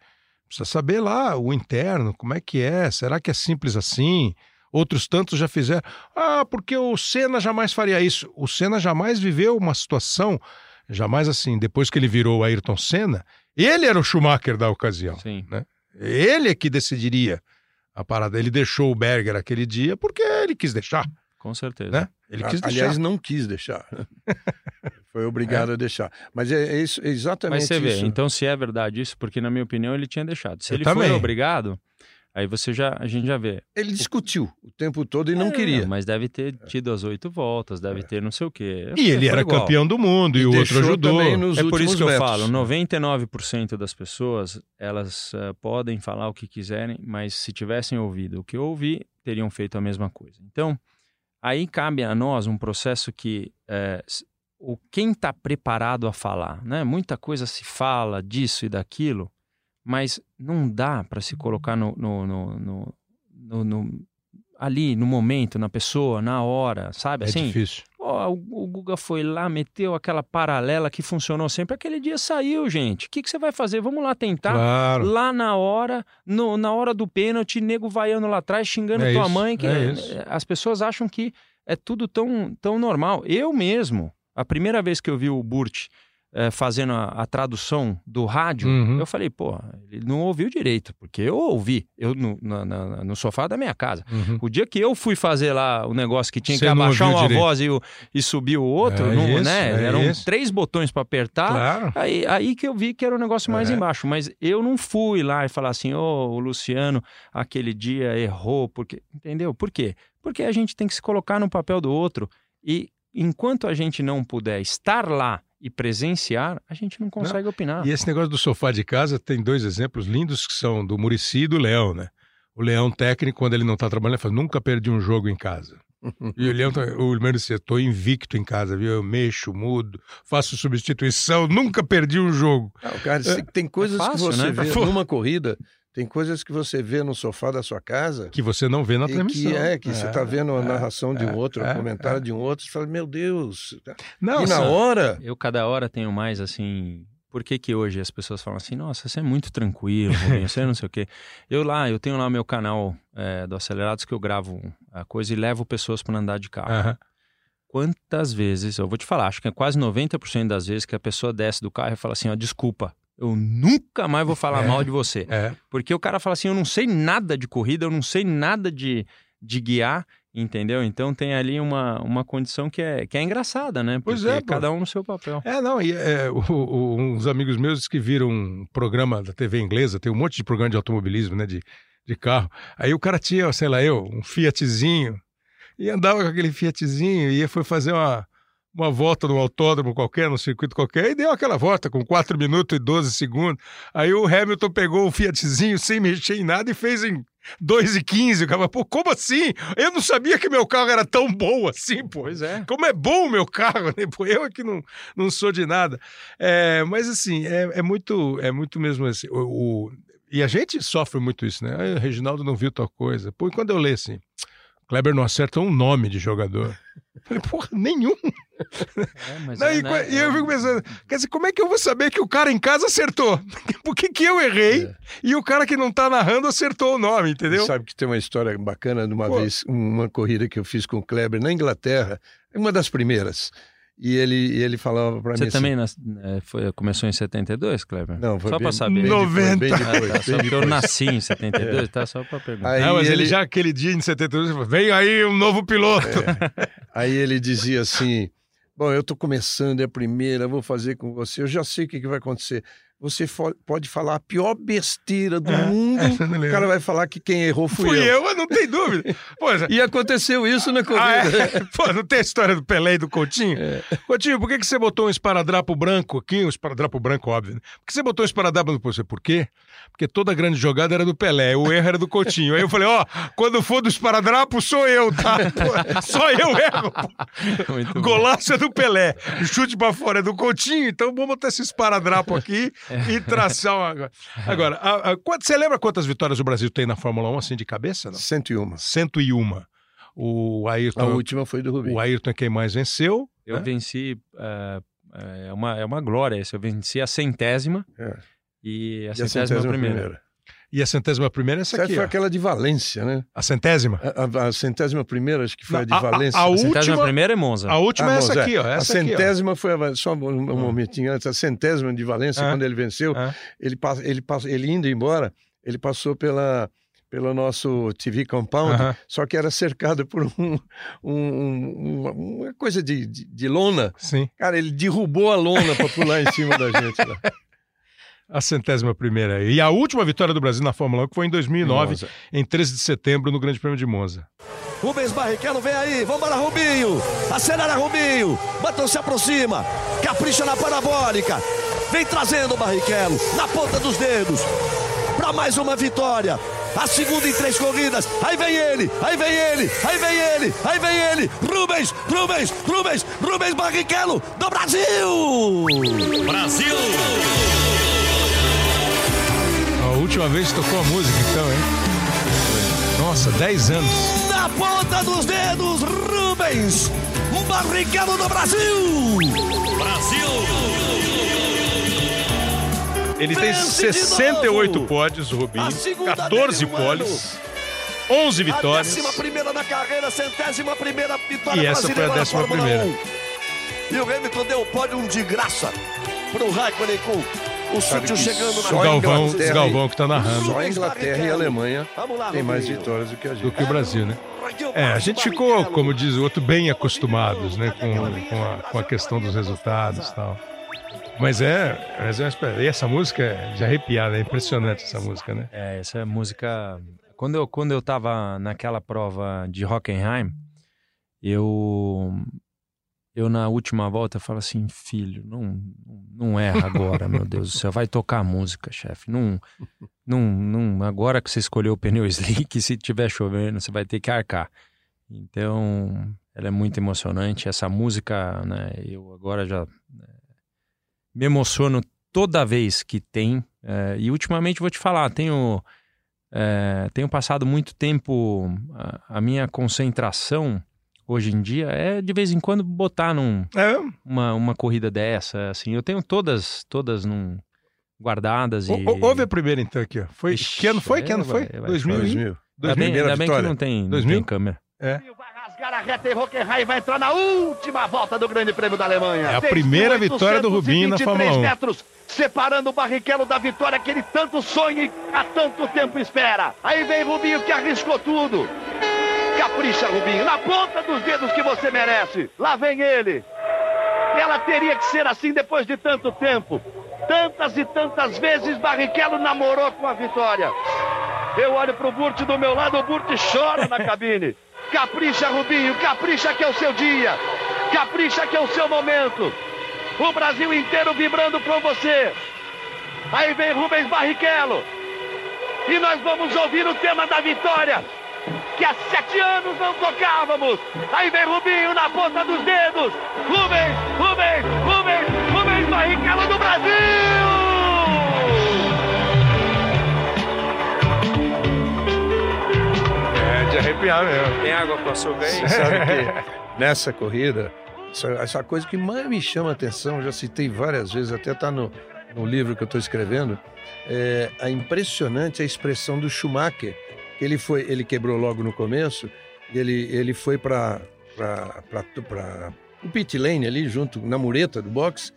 precisa saber lá o interno, como é que é, será que é simples assim? Outros tantos já fizeram. Ah, porque o Senna jamais faria isso. O Senna jamais viveu uma situação, jamais assim, depois que ele virou o Ayrton Senna, ele era o Schumacher da ocasião. Sim. Né? Ele é que decidiria a parada. Ele deixou o Berger aquele dia porque ele quis deixar. Com certeza. Né? Ele quis deixar. Aliás, não quis deixar. (laughs) Foi obrigado é. a deixar. Mas é, é, isso, é exatamente Mas você isso. vê, então se é verdade isso, porque na minha opinião ele tinha deixado. Se Eu ele também. foi obrigado, Aí você já, a gente já vê. Ele discutiu o tempo todo e não é, queria. Mas deve ter tido as oito voltas, deve é. ter não sei o quê. E ele era igual. campeão do mundo e, e o outro ajudou. é por isso que eu falo, 99% das pessoas, elas uh, podem falar o que quiserem, mas se tivessem ouvido o que eu ouvi, teriam feito a mesma coisa. Então, aí cabe a nós um processo que uh, o quem está preparado a falar, né? Muita coisa se fala disso e daquilo, mas não dá para se colocar no, no, no, no, ali no momento, na pessoa, na hora, sabe? É assim, difícil. Ó, o, o Guga foi lá, meteu aquela paralela que funcionou sempre. Aquele dia saiu, gente. O que, que você vai fazer? Vamos lá tentar. Claro. Lá na hora, no, na hora do pênalti, nego vaiando lá atrás, xingando é tua isso, mãe. Que é as pessoas acham que é tudo tão, tão normal. Eu mesmo, a primeira vez que eu vi o Burt é, fazendo a, a, tradução do rádio, uhum. eu falei, pô, ele não ouviu direito, porque eu ouvi, eu no, na, na, no sofá da minha casa. Uhum. O dia que eu fui fazer lá o negócio que tinha Você que abaixar uma direito. voz e, e subir o outro, é não, isso, né? É Eram isso. três botões para apertar. Claro. Aí, aí que eu vi que era o um negócio mais é. embaixo. Mas eu não fui lá e falar assim, ô, oh, o Luciano, aquele dia errou, porque. Entendeu? Por quê? Porque a gente tem que se colocar no papel do outro e enquanto a gente não puder estar lá e presenciar, a gente não consegue não. opinar. E esse negócio do sofá de casa tem dois exemplos lindos que são do Murici e do Leão, né? O Leão técnico, quando ele não está trabalhando, ele fala, nunca perdi um jogo em casa. (laughs) e o Leão, tá, o Leão disse, estou invicto em casa, viu? Eu mexo, mudo, faço substituição, nunca perdi um jogo. Não, cara, é, tem coisas é fácil, que você né? vê (laughs) numa corrida tem coisas que você vê no sofá da sua casa. Que você não vê na transmissão. Que é, que é, você está vendo a narração é, de um outro, é, o comentário é. de um outro, você fala, meu Deus. Não, e na hora. Eu, cada hora, tenho mais assim. Por que, que hoje as pessoas falam assim, nossa, você é muito tranquilo, Rubinho, você não sei o quê. (laughs) Eu lá, eu tenho lá o meu canal é, do Acelerados que eu gravo a coisa e levo pessoas para andar de carro. Uhum. Quantas vezes, eu vou te falar, acho que é quase 90% das vezes que a pessoa desce do carro e fala assim, ó, desculpa, eu nunca mais vou falar é, mal de você. É. Porque o cara fala assim: eu não sei nada de corrida, eu não sei nada de, de guiar, entendeu? Então tem ali uma, uma condição que é, que é engraçada, né? Porque pois é, cada um no seu papel. É, não, e é, o, o, uns amigos meus que viram um programa da TV inglesa, tem um monte de programa de automobilismo, né? De, de carro. Aí o cara tinha, sei lá, eu, um Fiatzinho, e andava com aquele Fiatzinho, e foi fazer uma uma volta no autódromo qualquer, no circuito qualquer, e deu aquela volta com 4 minutos e 12 segundos. Aí o Hamilton pegou o Fiatzinho sem mexer em nada e fez em 2 e 15. O cara, pô, como assim? Eu não sabia que meu carro era tão bom assim, pô. Pois é. Como é bom o meu carro, né? Pô, eu aqui não, não sou de nada. É, mas assim, é, é, muito, é muito mesmo assim. O, o, e a gente sofre muito isso, né? Ah, o Reginaldo não viu tal coisa. Pô, e quando eu leio assim, Kleber não acerta um nome de jogador. Eu falei, porra, nenhum. É, Não, é, e, né? e, eu fico pensando, quer dizer, como é que eu vou saber que o cara em casa acertou? (laughs) Por que, que eu errei é. e o cara que não tá narrando acertou o nome, entendeu? Sabe que tem uma história bacana de uma Pô. vez, uma corrida que eu fiz com o Kleber na Inglaterra, uma das primeiras. E ele, ele falava para mim. Você assim, também nas, é, foi, começou em 72, Kleber? Não, foi Só para saber. Bem 90. Depois, bem depois, ah, tá, só porque eu nasci em 72, é. tá? Só para perguntar. Aí não, mas ele... ele... já aquele dia em 72 falou: vem aí um novo piloto. É. Aí ele dizia assim: Bom, eu estou começando, é a primeira, vou fazer com você, eu já sei o que, que vai acontecer você pode falar a pior besteira do é, mundo, o cara vai falar que quem errou fui, fui eu. eu. não tem dúvida. Pô, e aconteceu isso na corrida. Ah, é? (laughs) Pô, não tem a história do Pelé e do Coutinho? É. Coutinho, por que, que você botou um esparadrapo branco aqui? Um esparadrapo branco, óbvio. Né? Por que você botou um esparadrapo branco? Você, por quê? Porque toda grande jogada era do Pelé, o erro era do Coutinho. Aí eu falei, ó, oh, quando for do esparadrapo, sou eu, tá? Pô, só eu erro. (laughs) Golaço é do Pelé. Chute pra fora é do Coutinho, então vamos botar esse esparadrapo aqui. (laughs) e traçar uma... Agora, a, a, você lembra quantas vitórias o Brasil tem na Fórmula 1, assim, de cabeça? Não? 101. 101. O Ayrton... A última foi do Rubinho. O Ayrton é quem mais venceu. Eu né? venci... Uh, é, uma, é uma glória isso. Eu venci a centésima é. e a, e centésima, a centésima primeira. primeira. E a centésima primeira é essa aqui. foi ó. aquela de Valência, né? A centésima? A, a, a centésima primeira, acho que foi a de Valência. A, a, última, centésima primeira é Monza. A última é essa aqui, ó. Essa a centésima aqui, foi a, só um, um hum. momentinho antes. A centésima de Valência, quando ele venceu, ele, ele, ele indo embora, ele passou pela pelo nosso TV compound, uh -huh. só que era cercado por um, um, uma, uma, coisa de, de, de, lona. Sim. Cara, ele derrubou a lona para pular em cima da gente lá. (laughs) a centésima primeira. E a última vitória do Brasil na Fórmula 1 que foi em 2009, em, em 13 de setembro, no Grande Prêmio de Monza. Rubens Barrichello vem aí, vambora Rubinho, acelera Rubinho, Button se aproxima, capricha na parabólica, vem trazendo o Barrichello na ponta dos dedos, para mais uma vitória, a segunda em três corridas. Aí vem ele, aí vem ele, aí vem ele, aí vem ele. Rubens, Rubens, Rubens, Rubens Barrichello do Brasil! Brasil! A última vez que tocou a música, então, hein? Nossa, 10 anos. Na ponta dos dedos, Rubens Barrichello do Brasil! Brasil! Ele tem 68 pódios, o Rubinho, 14 poles. 11 vitórias. Décima primeira na carreira, centésima primeira vitória E essa foi a décima primeira. 1. E o Hamilton deu o pódio de graça pro Raikkonen com o Sútil chegando na o Galvão, o Galvão que tá narrando. Só a Inglaterra e a Alemanha tem mais vitórias do que a gente. Do que o Brasil, né? É, a gente ficou, como diz o outro, bem acostumados, né? Com, com, a, com a questão dos resultados e tal. Mas é, mas é e essa música é de arrepiar, é impressionante essa música, né? É, essa música. Quando eu, quando eu tava naquela prova de Hockenheim, eu. Eu, na última volta, falo assim: filho, não, não erra agora, meu (laughs) Deus do céu. Vai tocar a música, chefe. Não, não, não. Agora que você escolheu o pneu slick, se tiver chovendo, você vai ter que arcar. Então, ela é muito emocionante. Essa música, né? Eu agora já me emociono toda vez que tem. É, e ultimamente vou te falar, tenho, é, tenho passado muito tempo. A, a, minha concentração hoje em dia é de vez em quando botar num, é. uma, uma corrida dessa. Assim, eu tenho todas, todas num, guardadas. E... Houve a primeira então aqui, ó. Foi, Ixi, que ano foi? Que ano foi? 2000. 2000. Ainda bem, ainda bem que não tem, não tem câmera. É rasgar a reta e Hockenheim vai entrar na última volta do Grande Prêmio da Alemanha. É a primeira vitória do Rubinho na Fórmula 1. metros, separando o Barrichello da vitória que ele tanto sonha e há tanto tempo espera. Aí vem Rubinho que arriscou tudo. Capricha, Rubinho, na ponta dos dedos que você merece. Lá vem ele. Ela teria que ser assim depois de tanto tempo. Tantas e tantas vezes Barrichello namorou com a vitória. Eu olho pro Burt do meu lado, o Burt chora na cabine. (laughs) Capricha, Rubinho, capricha que é o seu dia. Capricha que é o seu momento. O Brasil inteiro vibrando com você. Aí vem Rubens Barrichello. E nós vamos ouvir o tema da vitória. Que há sete anos não tocávamos. Aí vem Rubinho na ponta dos dedos. Rubens, Rubens, Rubens, Rubens Barrichello do Brasil! de arrepiar mesmo. Tem água com açúcar aí? (laughs) Sabe que nessa corrida, essa, essa, coisa que mais me chama a atenção, já citei várias vezes, até está no, no livro que eu estou escrevendo, é a impressionante a expressão do Schumacher. Ele foi, ele quebrou logo no começo, ele, ele foi para o pit lane ali, junto na mureta do box,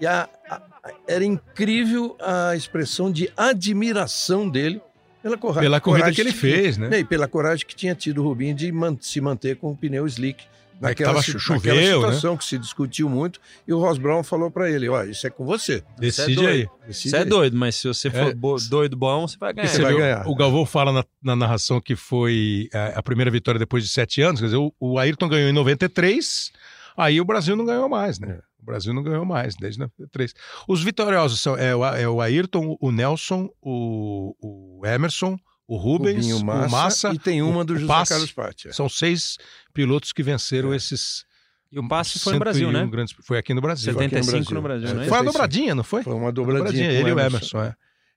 e a, a, era incrível a expressão de admiração dele pela, corra pela corrida que ele fez, né? E pela coragem que tinha tido o Rubinho de man se manter com o pneu slick. Naquela, é choveu, naquela situação né? que se discutiu muito, e o Ross Brown falou para ele: Ó, isso é com você. Decide é aí. Você é doido, mas se você for é. doido bom, você vai ganhar. Você vai ganhar. O Galvão fala na, na, narração que foi a, é, a, primeira vitória depois de sete anos, quer dizer, o, o Ayrton ganhou em 93, aí o Brasil não ganhou mais, né? É. O Brasil não ganhou mais, desde 93. Os vitoriosos são é, o, é o Ayrton, o Nelson, o, o Emerson, o Rubens, o Massa, o Massa, e tem uma do José Passe, Carlos Patti. É. São seis pilotos que venceram é. esses. E o Passe foi no Brasil, né? Grandes, foi aqui no Brasil. 75 no Brasil, no Brasil é. Foi uma dobradinha, não foi? Foi uma dobradinha. ele e o Emerson, é.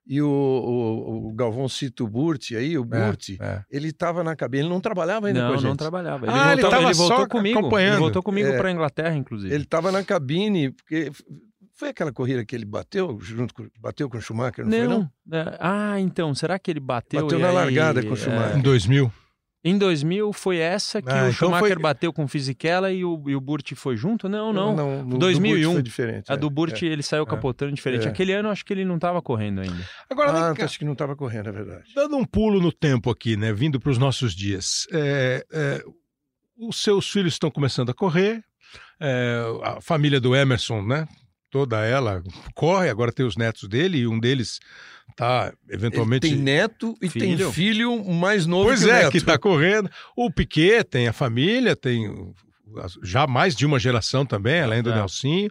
E o, o, o, Galvão cita o Burti aí, o Burti, é, é. ele estava na cabine, ele não trabalhava ainda não, com a gente. Não, trabalhava. Ele ah, voltou, ele, tava ele voltou comigo. Acompanhando. Ele voltou comigo é, para a Inglaterra, inclusive. Ele estava na cabine, porque foi aquela corrida que ele bateu junto com, bateu com o Schumacher, não, não foi não? É, ah, então, será que ele bateu Bateu na aí, largada com o Schumacher. Em 2000. Em 2000 foi essa que ah, o então Schumacher foi... bateu com o Fisichella e o, e o Burt foi junto? Não, não. não, não 2001. foi diferente. A do Burt é, ele saiu é, capotando diferente. É. Aquele ano acho que ele não estava correndo ainda. Agora, ah, acho que não estava correndo, é verdade. Dando um pulo no tempo aqui, né? Vindo para os nossos dias. É, é, os seus filhos estão começando a correr. É, a família do Emerson, né? Toda ela, corre, agora tem os netos dele e um deles tá eventualmente. Ele tem neto e filho. tem filho mais novo pois que é, que tá correndo. O Piquet tem a família, tem já mais de uma geração também, além do é. Nelsinho.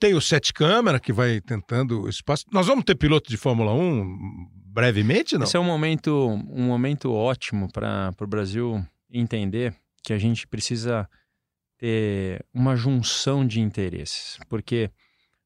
Tem o Sete Câmara, que vai tentando espaço. Nós vamos ter piloto de Fórmula 1 brevemente, não? Esse é um momento, um momento ótimo para o Brasil entender que a gente precisa ter uma junção de interesses. Porque,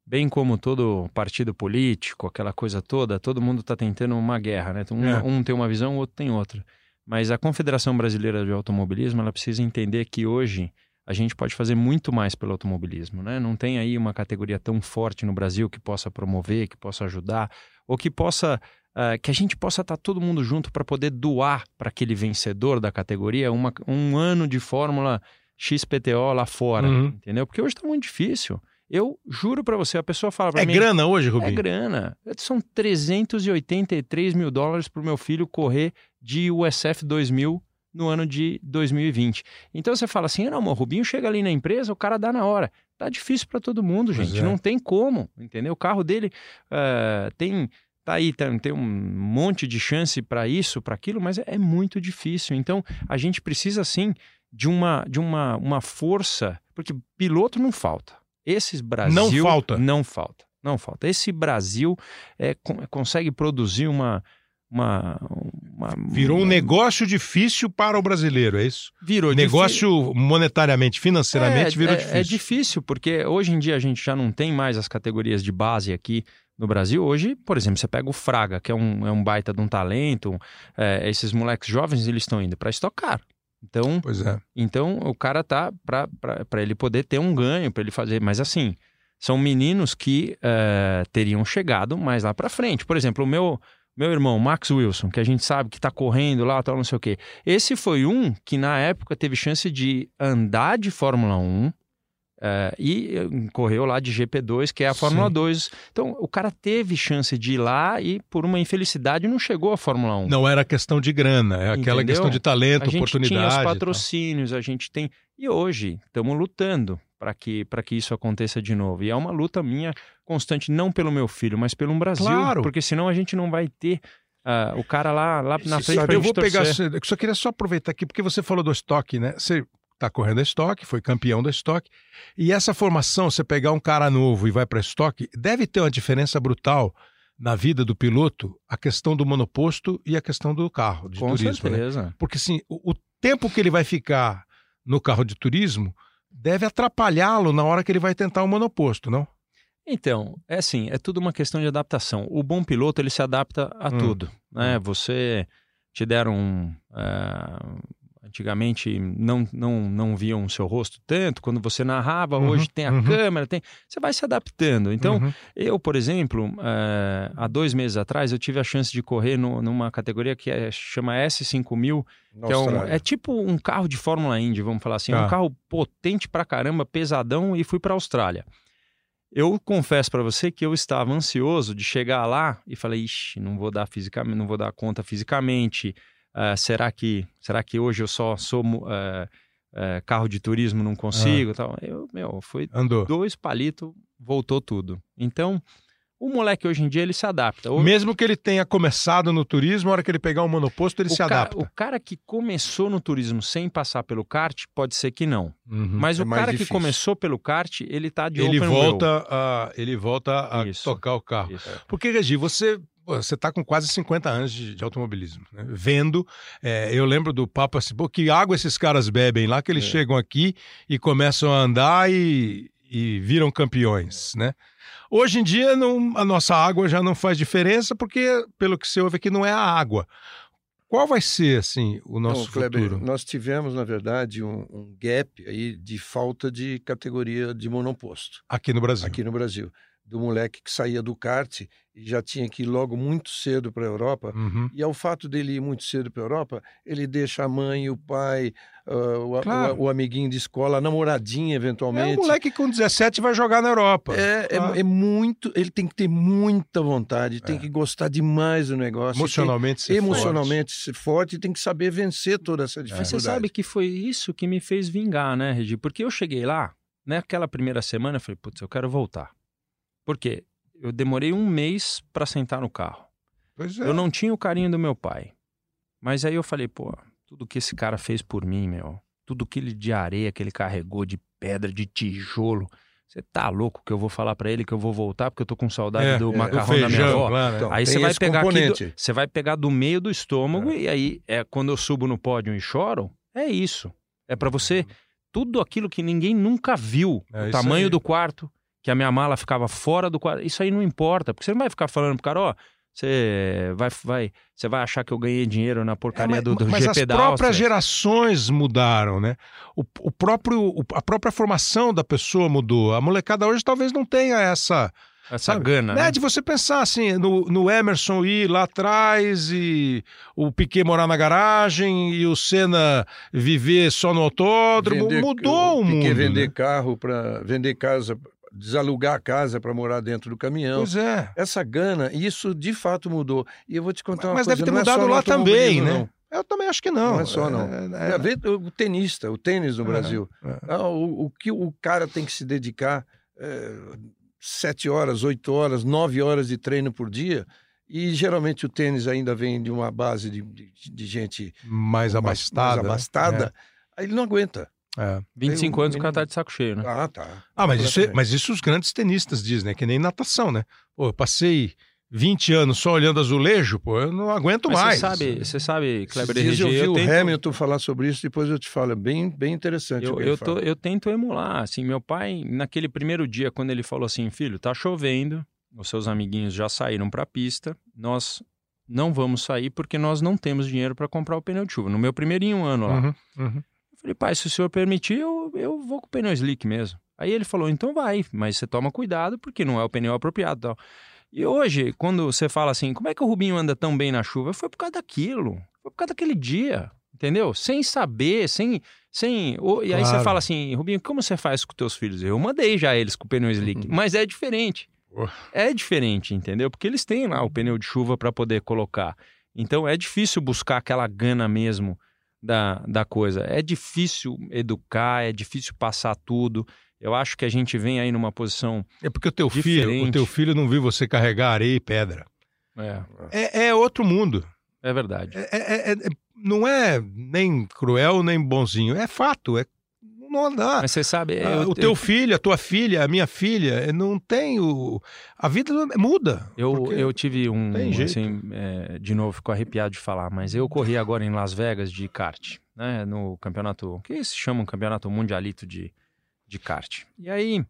bem como todo partido político, aquela coisa toda, todo mundo está tentando uma guerra, né? Um, é. um tem uma visão, o outro tem outra. Mas a Confederação Brasileira de Automobilismo, ela precisa entender que hoje a gente pode fazer muito mais pelo automobilismo, né? Não tem aí uma categoria tão forte no Brasil que possa promover, que possa ajudar, ou que possa uh, que a gente possa estar tá todo mundo junto para poder doar para aquele vencedor da categoria uma, um ano de Fórmula XPTO lá fora, uhum. entendeu? Porque hoje está muito difícil. Eu juro para você, a pessoa fala para é mim... É grana hoje, Rubinho? É grana. São 383 mil dólares para o meu filho correr de USF 2000 no ano de 2020. Então você fala assim, não, o Rubinho chega ali na empresa, o cara dá na hora. Tá difícil para todo mundo, gente. É. Não tem como, entendeu? O carro dele uh, tem tá aí, tem, um monte de chance para isso, para aquilo, mas é, é, muito difícil. Então, a gente precisa, sim, de uma, de uma, uma força, porque piloto não falta. Esses Brasil... Não falta. Não falta, não falta. Esse Brasil é, consegue produzir uma... Uma, uma, Virou um negócio difícil para o brasileiro, é isso? Virou Negócio monetariamente, financeiramente, é, virou é, difícil. É difícil, porque hoje em dia a gente já não tem mais as categorias de base aqui no Brasil. Hoje, por exemplo, você pega o Fraga, que é um, é um baita de um talento, é, esses moleques jovens, eles estão indo para estocar. Então, é. então o cara tá para ele poder ter um ganho, para ele fazer. Mas assim, são meninos que é, teriam chegado mais lá para frente. Por exemplo, o meu meu irmão, Max Wilson, que a gente sabe que está correndo lá, tal, não sei o quê. Esse foi um que na época teve chance de andar de Fórmula 1 é, e eh, correu lá de GP2, que é a Fórmula Sim. 2. Então, o cara teve chance de ir lá e, por uma infelicidade, não chegou à Fórmula 1. Não era questão de grana, é aquela Entendeu? questão de talento, a oportunidade. A gente tinha os patrocínios, a gente tem. E hoje, estamos lutando para que, que isso aconteça de novo. E é uma luta minha constante, não pelo meu filho, mas pelo Brasil. Claro. Porque senão a gente não vai ter. Uh, o cara lá, lá na frente Sabe, eu vou pegar eu só queria só aproveitar aqui porque você falou do estoque né você está correndo a estoque, foi campeão da estoque. E essa formação, você pegar um cara novo e vai para estoque, deve ter uma diferença brutal na vida do piloto a questão do monoposto e a questão do carro de Com turismo. Né? Certeza. Né? Porque assim, o, o tempo que ele vai ficar no carro de turismo deve atrapalhá-lo na hora que ele vai tentar o monoposto, não? Então, é assim, é tudo uma questão de adaptação. O bom piloto, ele se adapta a hum. tudo, né? Hum. Você te deram um, uh, Antigamente não, não, não viam o seu rosto tanto, quando você narrava, uhum, hoje tem a uhum. câmera, tem. Você vai se adaptando. Então, uhum. eu, por exemplo, uh, há dois meses atrás, eu tive a chance de correr no, numa categoria que é, chama S5000, que é, um, é, tipo um carro de Fórmula Indy, vamos falar assim. É um ah. carro potente pra caramba, pesadão, e fui pra Austrália. Eu confesso para você que eu estava ansioso de chegar lá e falei, ixi, não vou dar fisicamente, não vou dar conta fisicamente. Uh, será que será que hoje eu só sou uh, carro de turismo não consigo ah. tal eu meu foi Andou. dois palitos voltou tudo então o moleque hoje em dia ele se adapta mesmo que ele tenha começado no turismo a hora que ele pegar um monoposto ele o se adapta o cara que começou no turismo sem passar pelo kart pode ser que não uhum. mas é o cara difícil. que começou pelo kart ele tá de ele volta a ele volta a Isso. tocar o carro Isso. porque Regi você você está com quase 50 anos de, de automobilismo, né? vendo. É, eu lembro do papo assim, pô, que água esses caras bebem lá, que eles é. chegam aqui e começam a andar e, e viram campeões, né? Hoje em dia não, a nossa água já não faz diferença, porque, pelo que você ouve aqui, não é a água. Qual vai ser, assim, o nosso não, Kleber, futuro? Nós tivemos, na verdade, um, um, gap aí de falta de categoria de monoposto. Aqui no Brasil. Aqui no Brasil do moleque que saía do kart já tinha que ir logo muito cedo para a Europa. Uhum. E ao fato dele ir muito cedo para a Europa, ele deixa a mãe, o pai, uh, claro. o, o, o, amiguinho de escola, a namoradinha, eventualmente. É um moleque que com 17 vai jogar na Europa. É, é, é, muito. Ele tem que ter muita vontade, tem é. que gostar demais do negócio. Emocionalmente ser Emocionalmente forte. ser forte e tem que saber vencer toda essa dificuldade. Mas você sabe que foi isso que me fez vingar, né, Regi? Porque eu cheguei lá naquela primeira semana eu falei, putz, eu quero voltar. Por quê? Eu demorei um mês para sentar no carro. Pois é. Eu não tinha o carinho do meu pai. Mas aí eu falei, pô, tudo que esse cara fez por mim, meu, tudo que ele de areia que ele carregou, de pedra, de tijolo. Você tá louco que eu vou falar para ele que eu vou voltar porque eu tô com saudade é, do é, macarrão feijão, da minha avó? Claro, então, aí você vai pegar componente. aqui, você vai pegar do meio do estômago é. e aí é quando eu subo no pódio e choro, é isso. É para você tudo aquilo que ninguém nunca viu, é o tamanho do quarto, que a minha mala ficava fora do quarto. Isso aí não importa, porque você não vai ficar falando pro cara, ó, você vai, vai, você vai achar que eu ganhei dinheiro na porcaria é, mas, do, do mas GP da Mas as próprias gerações mudaram, né? O, o próprio, a própria formação da pessoa mudou. A molecada hoje talvez não tenha essa... Essa sabe? gana, né? De você pensar assim, no, no Emerson ir lá atrás e o Piquet morar na garagem e o Senna viver só no autódromo. Vender, Mudou o, o mundo. Piquet vender né? carro para vender casa desalugar a casa para morar dentro do caminhão. Pois é. Essa gana, isso de fato mudou. E eu vou te contar mas, uma mas coisa. Mas deve ter mudado lá também, né? Não. Eu também acho que não. Não é só, não. É, é, é... O tenista, o tênis no é, Brasil. É. Ah, o, o, que o cara tem que se dedicar é, sete horas, oito horas, nove horas de treino por dia. E geralmente o tênis ainda vem de uma base de, de, de gente mais abastada. Mais abastada. Aí ele não aguenta. É. 25 anos o cara tá de saco cheio, né? Ah, tá. Ah, mas isso, mas isso os grandes tenistas dizem, né? Que nem natação, né? Pô, eu passei 20 anos só olhando azulejo, pô, eu não aguento mas mais. Você sabe, você sabe, Kleber RG, eu, eu o tento... Hamilton falar sobre isso, depois eu te falo, é bem, bem interessante. Eu, eu, tô, eu tento emular, assim, meu pai, naquele primeiro dia, quando ele falou assim, filho, tá chovendo, os seus amiguinhos já saíram pra pista, nós não vamos sair porque nós não temos dinheiro para comprar o pneu de chuva. No meu primeirinho ano lá. Uhum, uhum. Falei, pai, se o senhor permitir, eu, eu vou com o pneu slick mesmo. Aí ele falou, então vai, mas você toma cuidado porque não é o pneu apropriado tal. E hoje, quando você fala assim, como é que o Rubinho anda tão bem na chuva? Foi por causa daquilo, foi por causa daquele dia, entendeu? Sem saber, sem... sem... E aí você fala assim, Rubinho, como você faz com teus filhos? Eu mandei já eles com o pneu slick, uhum. mas é diferente. É diferente, entendeu? Porque eles têm lá o pneu de chuva para poder colocar. Então é difícil buscar aquela gana mesmo da, da coisa. É difícil educar, é difícil passar tudo. Eu acho que a gente vem aí numa posição. É porque o teu diferente. filho, o teu filho não viu você carregar areia e pedra. É. É, é outro mundo. É verdade. É, é, é, é não é nem cruel nem bonzinho. É fato. É não dá. Mas você sabe. Ah, eu, o teu eu... filho, a tua filha, a minha filha, não tem o. A vida muda. Eu, eu tive um. Assim, é, de novo, fico arrepiado de falar, mas eu corri agora em Las Vegas de kart, né? No campeonato. que se chama um campeonato mundialito de, de kart. E aí.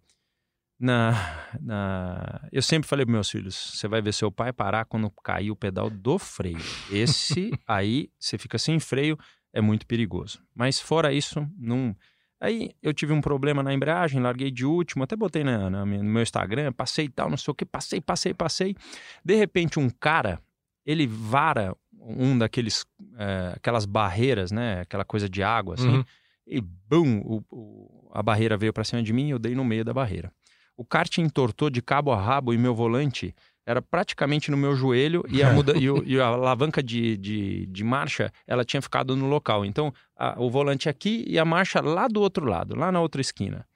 Na, na... Eu sempre falei para meus filhos: você vai ver seu pai parar quando cair o pedal do freio. Esse (laughs) aí, você fica sem freio, é muito perigoso. Mas fora isso, não. Aí eu tive um problema na embreagem, larguei de último, até botei na, na, no meu Instagram, passei e tal, não sei o que, passei, passei, passei. De repente, um cara, ele vara um daqueles, é, aquelas barreiras, né, aquela coisa de água, assim, uhum. e bum, o, o, a barreira veio para cima de mim e eu dei no meio da barreira. O kart entortou de cabo a rabo e meu volante era praticamente no meu joelho e a, muda, e, o, e a alavanca de, de, de, marcha ela tinha ficado no local. Então, a, o volante aqui e a marcha lá do outro lado, lá na outra esquina.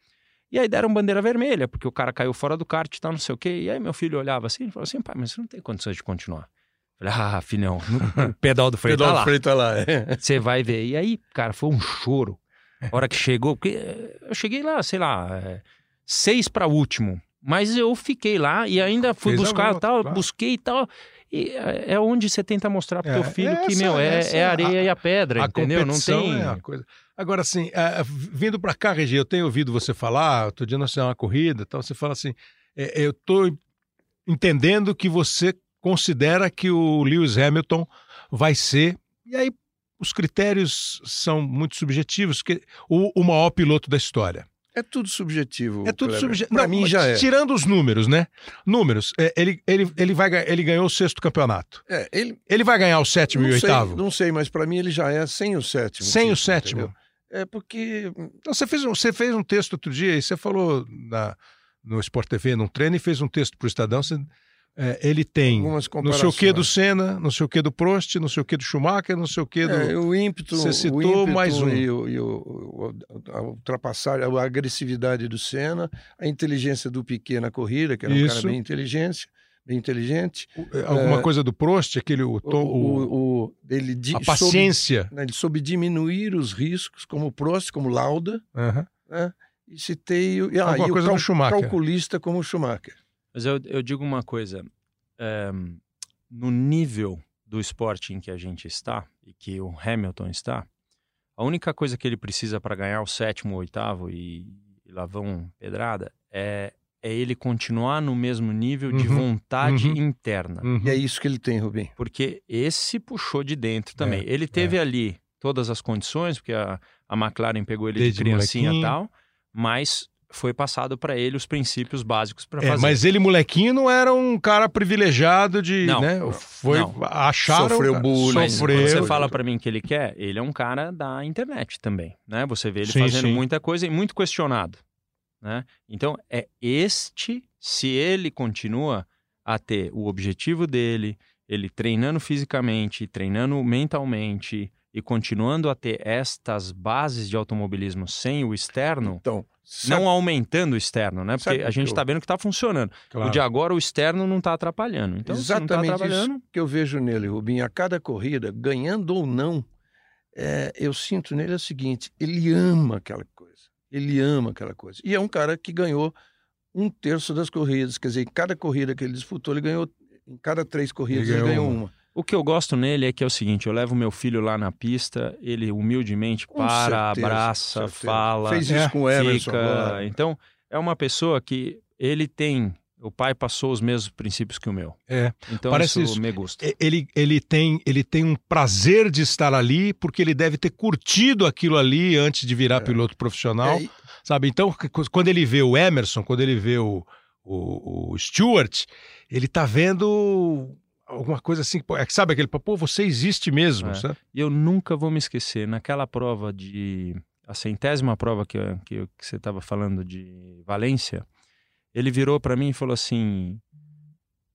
E aí deram bandeira vermelha, porque o cara caiu fora do kart e tal, não sei o quê. E aí meu filho olhava assim e falou assim, pai, mas você não tem condições de continuar. Eu falei, ah, filhão, (laughs) o pedal do freio tá lá. freio tá lá. É. (laughs) Você vai ver. E aí, cara, foi um choro. A hora que chegou, porque eu cheguei lá, sei lá, é, seis para último. Mas eu fiquei lá e ainda fui Fez buscar volta, tal, claro. busquei e tal. E é, é onde você tenta mostrar pro é, teu filho essa, que, meu, é, é a areia a, e a pedra, a entendeu? Não tem. É coisa. Agora, assim, é, vindo para cá, Regi, eu tenho ouvido você falar, outro dia nós fizemos uma corrida tal, você fala assim, é, eu tô entendendo que você considera que o Lewis Hamilton vai ser. E aí, os critérios são muito subjetivos, que o, o maior piloto da história. É tudo subjetivo. É tudo subjetivo. Para mim já é. Tirando os números, né? Números. É, ele, ele, ele, vai, ele ganhou o sexto campeonato. É, ele, ele vai ganhar o sétimo e o oitavo? Não sei, mas para mim ele já é sem o sétimo. Sem tipo, o sétimo. Entendeu? É porque. Não, você, fez um, você fez um texto outro dia e você falou na, no Sport TV, num treino, e fez um texto para o Estadão. Você é, ele tem não sei o que do Senna, não sei o que do Prost, não sei o que do Schumacher, não sei o que do. É, o ímpeto. Você citou o ímpeto mais um. E, o, e o, a ultrapassagem, a agressividade do Senna, a inteligência do Piquet na corrida, que era Isso. um cara bem inteligente. Bem inteligente. É, alguma é, coisa do Prost, aquele. O, o, o ele a paciência. Soube, né, ele soube diminuir os riscos, como o Prost, como Lauda. Uhum. Né, e citei. Ah, alguma e coisa o cal, do Schumacher. calculista como o Schumacher. Mas eu, eu digo uma coisa: é, no nível do esporte em que a gente está e que o Hamilton está, a única coisa que ele precisa para ganhar o sétimo, o oitavo e, e lá vão pedrada é, é ele continuar no mesmo nível de uhum, vontade uhum, interna. Uhum. E é isso que ele tem, Rubim. Porque esse puxou de dentro também. É, ele teve é. ali todas as condições, porque a, a McLaren pegou ele Desde de criancinha e tal, mas foi passado para ele os princípios básicos para é, fazer. Mas ele, molequinho, não era um cara privilegiado de. Não, né? Foi, não. Acharam. Sofreu bullying. Sofreu. Quando você fala para mim que ele quer, ele é um cara da internet também. Né? Você vê ele sim, fazendo sim. muita coisa e muito questionado. Né? Então, é este, se ele continua a ter o objetivo dele, ele treinando fisicamente, treinando mentalmente e continuando a ter estas bases de automobilismo sem o externo. Então não aumentando o externo, né? Porque a gente está vendo que está funcionando. Claro. O de agora, o externo não está atrapalhando. Então, tá Exatamente tá atrapalhando... isso que eu vejo nele, Rubinho. A cada corrida, ganhando ou não, é, eu sinto nele o seguinte: ele ama aquela coisa. Ele ama aquela coisa. E é um cara que ganhou um terço das corridas. Quer dizer, em cada corrida que ele disputou, ele ganhou. Em cada três corridas, ele, ele ganhou uma. uma. O que eu gosto nele é que é o seguinte: eu levo meu filho lá na pista, ele humildemente com para, certeza, abraça, fala. Fez isso com o Emerson. Fica... Então, é uma pessoa que ele tem. O pai passou os mesmos princípios que o meu. É. Então Parece isso, isso. me gusta. Ele, ele, tem, ele tem um prazer de estar ali, porque ele deve ter curtido aquilo ali antes de virar é. piloto profissional. É. Sabe? Então, quando ele vê o Emerson, quando ele vê o, o, o Stewart, ele tá vendo alguma coisa assim, é que sabe aquele pô, você existe mesmo, é. sabe? E eu nunca vou me esquecer, naquela prova de a centésima prova que, que, que você estava falando de Valência, ele virou para mim e falou assim,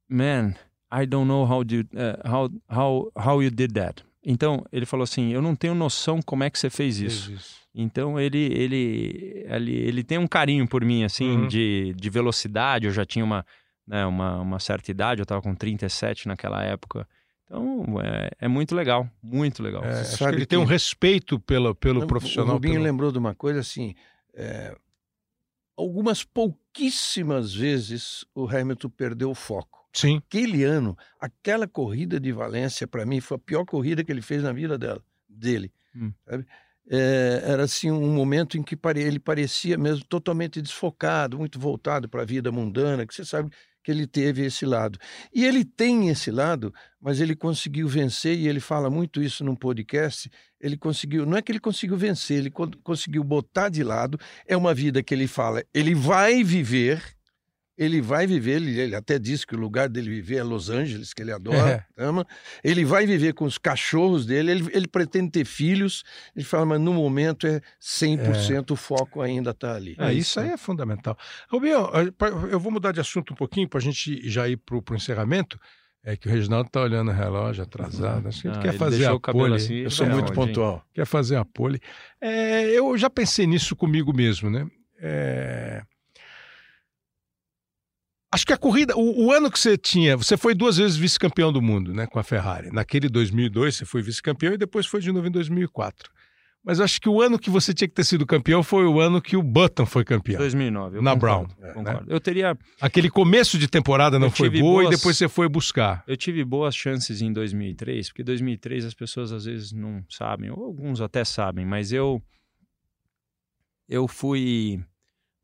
man, I don't know how, do, uh, how, how, how you did that. Então, ele falou assim, eu não tenho noção como é que você fez isso. Fez isso. Então, ele, ele, ele, ele tem um carinho por mim, assim, uhum. de, de velocidade, eu já tinha uma né, uma, uma certa idade, eu estava com 37 naquela época. Então, é, é muito legal, muito legal. É, acho que ele que... tem um respeito pelo, pelo Não, profissional. O Rubinho pelo... lembrou de uma coisa assim, é, algumas pouquíssimas vezes o Hamilton perdeu o foco. Sim. Aquele ano, aquela corrida de Valência, para mim, foi a pior corrida que ele fez na vida dela, dele. Hum. É, era assim um momento em que ele parecia mesmo totalmente desfocado, muito voltado para a vida mundana, que você sabe que ele teve esse lado. E ele tem esse lado, mas ele conseguiu vencer, e ele fala muito isso num podcast. Ele conseguiu, não é que ele conseguiu vencer, ele conseguiu botar de lado. É uma vida que ele fala, ele vai viver, ele vai viver, ele, ele, até diz que o lugar dele viver é Los Angeles, que ele adora, é. ama. Ele vai viver com os cachorros dele, ele, ele pretende ter filhos. Ele fala, mas no momento é 100% é. o foco ainda está ali. É, isso aí é fundamental. Rubinho, eu vou mudar de assunto um pouquinho para a gente já ir para o encerramento. É que o Reginaldo está olhando o relógio atrasado. Acho que ele ah, quer ele fazer a pole. Assim, eu sou muito pontual. Quer fazer a pole. É, eu já pensei nisso comigo mesmo, né? É, Acho que a corrida, o, o, ano que você tinha, você foi duas vezes vice-campeão do mundo, né, com a Ferrari. Naquele 2002 você foi vice-campeão e depois foi de novo em 2004. Mas acho que o ano que você tinha que ter sido campeão foi o ano que o Button foi campeão. 2009. na concordo, Brown. É, concordo. Né? Eu teria. Aquele começo de temporada não foi boa boas... e depois você foi buscar. Eu tive boas chances em 2003, porque 2003 as pessoas às vezes não sabem, ou alguns até sabem, mas eu. Eu fui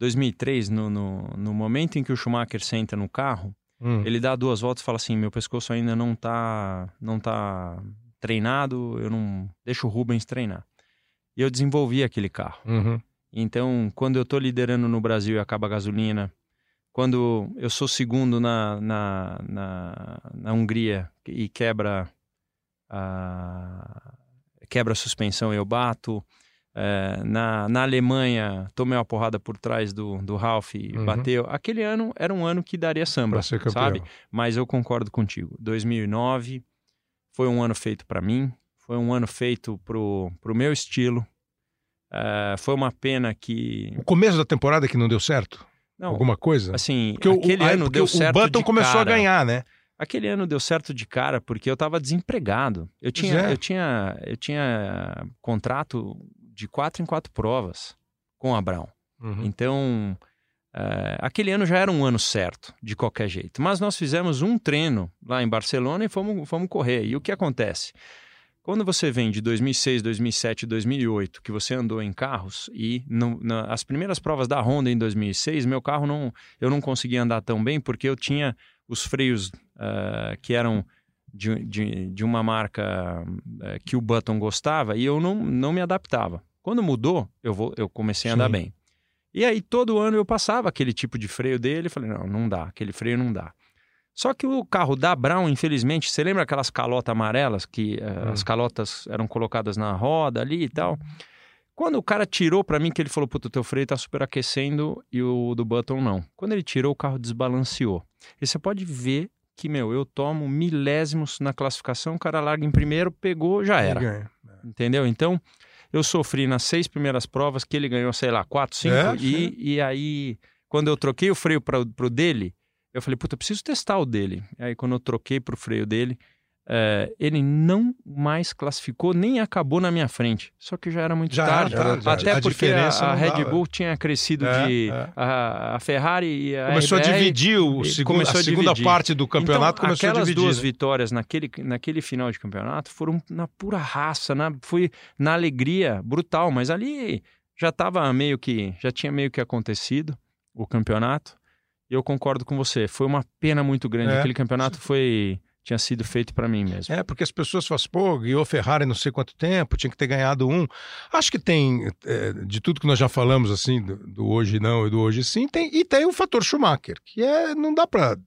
2003, no, no, no, momento em que o Schumacher senta no carro, hum. ele dá duas voltas e fala assim: meu pescoço ainda não tá, não tá treinado, eu não deixo o Rubens treinar. E eu desenvolvi aquele carro. Uhum. Então, quando eu tô liderando no Brasil e acaba a gasolina, quando eu sou segundo na, na, na, na Hungria e quebra a, quebra a suspensão, eu bato É, na, na Alemanha, tomei uma porrada por trás do, do Ralph e uhum. bateu. Aquele ano era um ano que daria samba, sabe? Mas eu concordo contigo. 2009 foi um ano feito para mim, foi um ano feito pro, pro meu estilo. É, foi uma pena que. O começo da temporada que não deu certo? Não, Alguma coisa? Assim, porque aquele o, ano deu certo. O Button de começou cara. a ganhar, né? Aquele ano deu certo de cara porque eu estava desempregado. Eu tinha, é. eu tinha, eu tinha contrato de quatro em quatro provas com a Brown. Uhum. Então, uh, aquele ano já era um ano certo, de qualquer jeito. Mas nós fizemos um treino lá em Barcelona e fomos, fomos correr. E o que acontece? Quando você vem de 2006, 2007, 2008, que você andou em carros e na, as primeiras provas da Honda em 2006, meu carro não, eu não conseguia andar tão bem porque eu tinha os freios uh, que eram de, de, de uma marca uh, que o Button gostava e eu não, não me adaptava. Quando mudou, eu, vou, eu comecei a andar Sim. bem. E aí todo ano eu passava aquele tipo de freio dele falei, não, não dá, aquele freio não dá. Só que o carro da Brown, infelizmente, você lembra aquelas calotas amarelas que uh, hum. as calotas eram colocadas na roda ali e tal? Quando o cara tirou para mim que ele falou, puta, o teu freio tá superaquecendo e o do Button não. Quando ele tirou, o carro desbalanceou. E você pode ver que, meu, eu tomo milésimos na classificação, o cara larga em primeiro, pegou, já era. É. Entendeu? Então, eu sofri nas seis primeiras provas, que ele ganhou, sei lá, quatro, cinco, é, e, e aí, quando eu troquei o freio para o dele, eu falei, puta, eu preciso testar o dele. Aí, quando eu troquei para o freio dele, é, ele não mais classificou, nem acabou na minha frente. Só que já era muito já, tarde. Já, já, até porque a, a Red Bull tinha crescido é, de. É. A, a, Ferrari e a. Começou RBR, a dividir o segundo, a, a segunda dividir. parte do campeonato. Então, começou aquelas a dividir. duas vitórias naquele, naquele final de campeonato foram na pura raça, na, foi na alegria brutal, mas ali já estava meio que. Já tinha meio que acontecido o campeonato. Eu concordo com você. Foi uma pena muito grande. É. Aquele campeonato foi tinha sido feito para mim mesmo. É, porque as pessoas falam, pô, guiou Ferrari não sei quanto tempo, tinha que ter ganhado um. Acho que tem, é, de tudo que nós já falamos, assim, do, do, hoje não e do hoje sim, tem, e tem o fator Schumacher, que é, não dá para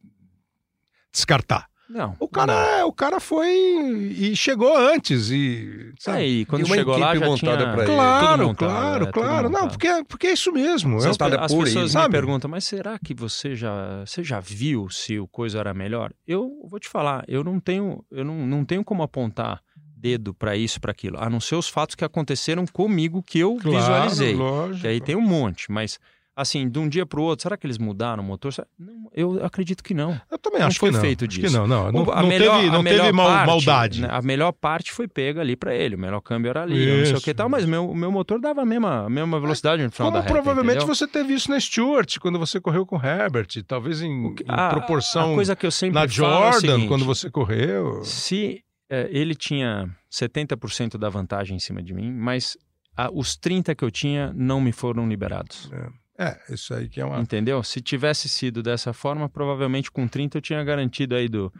descartar. Não. O cara, não. É, o cara foi e chegou antes e, sabe? É, e quando chegou lá já tinha pra ele. Claro, montado, claro, é, claro. Não, porque porque é isso mesmo. As, é as pessoas me perguntam, mas será que você já você já viu se o coisa era melhor? Eu vou te falar, eu não tenho eu não, não tenho como apontar dedo para isso, para aquilo, a não ser os fatos que aconteceram comigo que eu claro, visualizei. Lógico. Que aí tem um monte, mas assim, de um dia para o outro, será que eles mudaram o motor? Não, eu acredito que não. Eu também não acho foi que não. feito disso. Acho que não, não. Não, a não melhor, teve, não teve mal, parte, maldade. Né, a melhor parte foi pega ali para ele. O melhor câmbio era ali, isso, não sei o que tal, mas o meu, meu motor dava a mesma, a mesma velocidade no final Como da reta, provavelmente entendeu? você teve isso na Stewart, quando você correu com o Herbert, talvez em, que, a, proporção a coisa que eu sempre na é Jordan, é seguinte, quando você correu. Se é, ele tinha 70% da vantagem em cima de mim, mas a, os 30 que eu tinha não me foram liberados. É. É, isso aí que é uma. Entendeu? Se tivesse sido dessa forma, provavelmente com 30 eu tinha garantido aí do,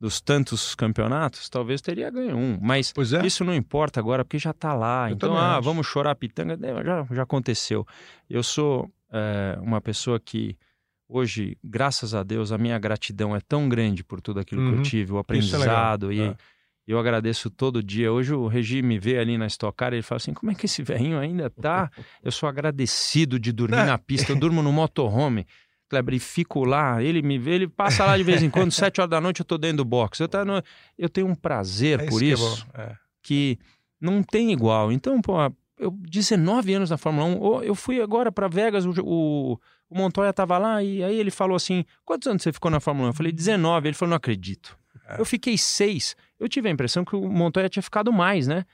dos tantos campeonatos, talvez teria ganho um. Mas é. isso não importa agora, porque já está lá. Eu então, ah, vamos chorar a pitanga. Já, já aconteceu. Eu sou é, uma pessoa que hoje, graças a Deus, a minha gratidão é tão grande por tudo aquilo uhum. que eu uhum. tive, o é aprendizado é e. É eu agradeço todo dia. Hoje o Regi me vê ali na Stock Car e ele fala assim: como é que esse velhinho ainda tá? Eu sou agradecido de dormir na pista. Eu durmo no motorhome. Kleber, e fico lá, ele me vê, ele passa lá de vez em quando, sete horas da noite eu tô dentro do box. Eu, tá no, eu tenho um prazer é por isso, que, é que, não tem igual. Então, pô, eu 19 anos na Fórmula 1, eu fui agora para Vegas, o, o, o Montoya tava lá e aí ele falou assim: quantos anos você ficou na Fórmula 1? Eu falei, 19. Ele falou, não acredito. É. Eu fiquei seis. Eu tive a impressão que o Montoya tinha ficado mais, né?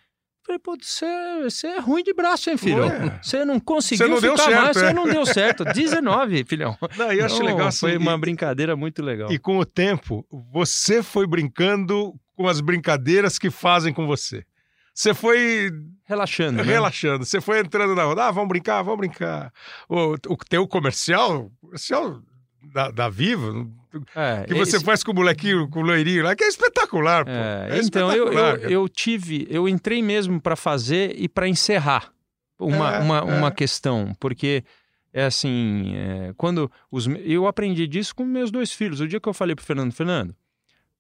Falei, pô, você, é ruim de braço, hein, filho? Você não conseguiu não ficar certo, mais, é? você não deu certo. 19, (laughs) filhão. Não, eu acho não, legal assim. Foi uma brincadeira muito legal. E com o tempo, você foi brincando com as brincadeiras que fazem com você. Você foi. Relaxando. Né? Relaxando. Você foi entrando na roda. Ah, vamos brincar, vamos brincar. O, o teu comercial, comercial da, da Viva, é, que você esse... faz com o molequinho, com o loirinho lá, que é espetacular, é, é então, espetacular, eu, eu, eu, tive, eu entrei mesmo para fazer e para encerrar uma, é, uma, é. uma questão, porque é assim, é, quando os, eu aprendi disso com meus dois filhos. O dia que eu falei pro Fernando, Fernando,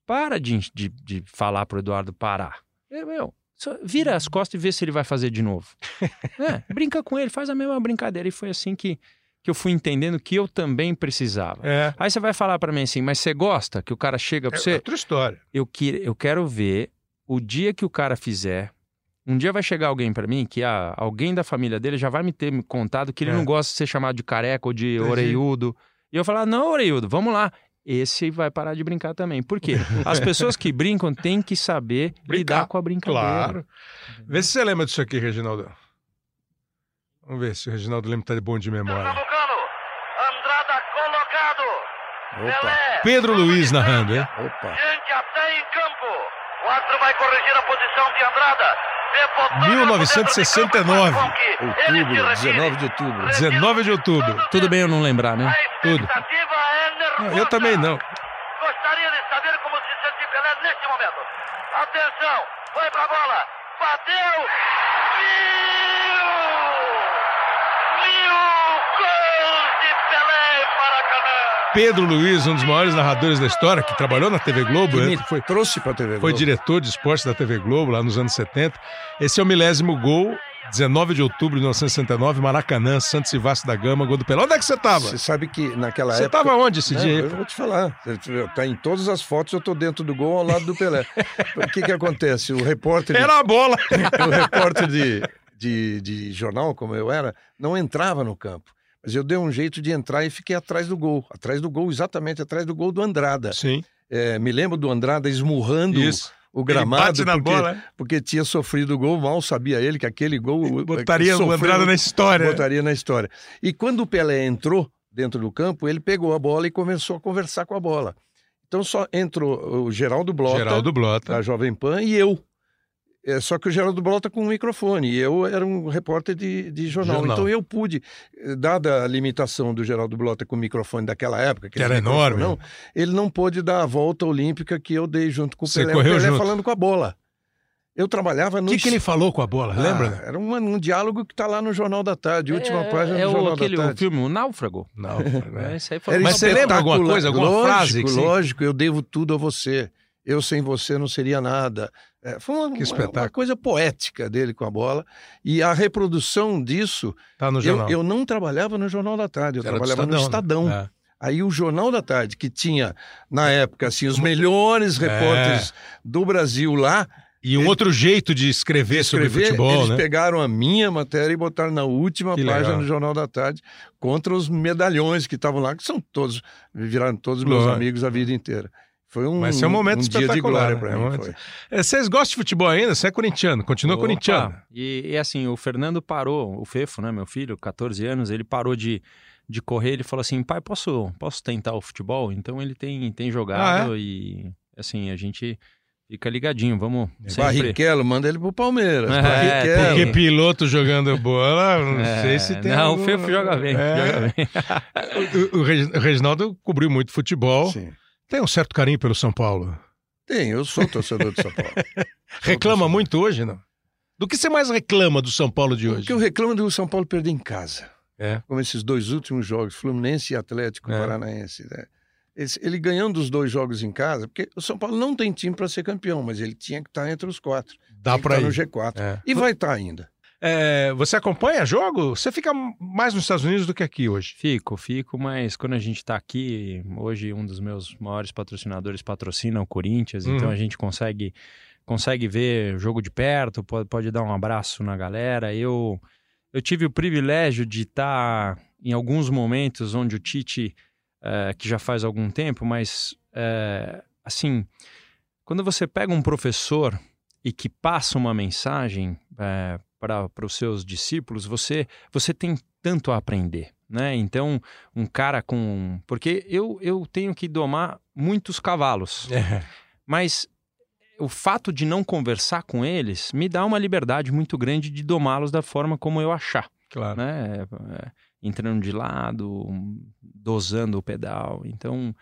para de, de, de falar pro Eduardo parar. Eu, meu, vira as costas e vê se ele vai fazer de novo. (laughs) brinca com ele, faz a mesma brincadeira. E foi assim que, que eu fui entendendo que eu também precisava. É. Aí você vai falar para mim assim, mas você gosta que o cara chega para é você? É outra história. Eu, que, eu quero ver o dia que o cara fizer. Um dia vai chegar alguém para mim que ah, alguém da família dele já vai me ter me contado que ele é. não gosta de ser chamado de careca ou de Entendi. oreiudo. E eu falar, não, oreiudo, vamos lá esse vai parar de brincar também. Por quê? (laughs) As pessoas que brincam têm que saber Brincar. lidar com a brincadeira. Claro. Vê se você lembra disso aqui, Reginaldo. Vamos ver se o Reginaldo lembra tá de bom de memória. Andrada colocado. Opa. Pedro Luiz narrando, hein? Opa. Gente até em campo. O árbitro vai corrigir a posição de Andrada. 1969. Outubro, 19 de outubro. 19 de outubro. Tudo bem eu não lembrar, né? Tudo. Não, eu também não. Gostaria de saber como se sente Pelé neste momento. Atenção, foi pra bola, bateu, mil! Mil gols de Pelé em Maracanã! Pedro Luiz, um dos maiores narradores da história, que trabalhou na TV Globo. Que foi, trouxe para a TV Globo. Foi diretor de esporte da TV Globo lá nos anos 70. Esse é o milésimo gol 19 de outubro de 1969, Maracanã, Santos e Vasco da Gama, gol do Pelé. Onde é que você estava? Você sabe que naquela você época... Você estava onde esse Não, dia aí? Eu vou te falar. Tá em todas as fotos, eu tô dentro do gol ao lado do Pelé. o que que acontece? O repórter... Era a bola! (laughs) o repórter de, de, de jornal, como eu era, não entrava no campo. Mas eu dei um jeito de entrar e fiquei atrás do gol. Atrás do gol, exatamente atrás do gol do Andrada. Sim. É, me lembro do Andrada esmurrando... Isso o gramado porque, bola. porque tinha sofrido gol, mal sabia ele que aquele gol botaria sofreu, entrada na história. Botaria na história. E quando o Pelé entrou dentro do campo, ele pegou a bola e começou a conversar com a bola. Então só entrou o Geraldo Blota, Geraldo Blota. da Jovem Pan e eu. É, só que o Geraldo Blota com um microfone e eu era um repórter de, de jornal. jornal. Então eu pude, eh, dada a limitação do Geraldo Blota com o microfone daquela época, que era enorme, não, ele não pôde dar a volta olímpica que eu dei junto com o Você Pelé. Correu o Pelé junto. falando com a bola. Eu trabalhava no. O que, que ele falou com a bola? Ah, Lembra? Era um, um, diálogo que está lá no Jornal da Tarde, última é, página é do Jornal aquele, da Tarde. o filme O Náufrago. Náufrago. É. É, foi Mas você lembra alguma coisa, alguma lógico, frase? Que lógico, eu devo tudo a você. Eu sem você não seria nada. É, foi uma, uma, uma, coisa poética dele com a bola. E a reprodução disso. Tá no jornal. Eu, eu não trabalhava no Jornal da Tarde, eu Era trabalhava Estadão, no Estadão. Né? É. Aí o Jornal da Tarde, que tinha, na época, assim, os melhores repórteres é. do Brasil lá. E um ele, outro jeito de escrever, de escrever sobre futebol, eles né? pegaram a minha matéria e botaram na última que página legal. do Jornal da Tarde contra os medalhões que estavam lá, que são todos, viraram todos meus amigos a vida inteira. Foi um, Mas é um momento um dia de glória né? para é mim. Momento... É, vocês gostam de futebol ainda? Você é corintiano, continua Opa. corintiano. E, e, assim, o Fernando parou, o Fefo, né, meu filho, 14 anos, ele parou de, de correr, ele falou assim, pai, posso, posso tentar o futebol? Então ele tem, tem jogado ah, é? e assim, a gente fica ligadinho, vamos sempre... Barrichello, manda ele pro Palmeiras. É, porque piloto jogando bola, não é, sei se tem... Não, algum... o Fefo joga bem, é. joga bem. (laughs) o, o Reginaldo cobriu muito futebol. Sim. Tem um certo carinho pelo São Paulo? Tem, eu sou torcedor de São Paulo. (laughs) reclama muito hoje, não? Do que você mais reclama do São Paulo de hoje? O que eu reclamo do São Paulo perder em casa. É. Como esses dois últimos jogos, Fluminense e Atlético é. Paranaense. Né? Ele, ele ganhando os dois jogos em casa, porque o São Paulo não tem time para ser campeão, mas ele tinha que estar entre os quatro. Dá para ir no G4. É. E vai estar ainda. É, você acompanha jogo? Você fica mais nos Estados Unidos do que aqui hoje? Fico, fico, mas quando a gente está aqui, hoje um dos meus maiores patrocinadores patrocina o Corinthians, uhum. então a gente consegue consegue ver jogo de perto, pode, pode dar um abraço na galera. Eu eu tive o privilégio de estar tá em alguns momentos onde o Tite, é, que já faz algum tempo, mas é, assim, quando você pega um professor e que passa uma mensagem é, para os seus discípulos, você, você tem tanto a aprender. Né? Então, um cara com. Porque eu, eu tenho que domar muitos cavalos. É. Mas o fato de não conversar com eles me dá uma liberdade muito grande de domá-los da forma como eu achar. Claro. Né? É, entrando de lado, dosando o pedal. Então.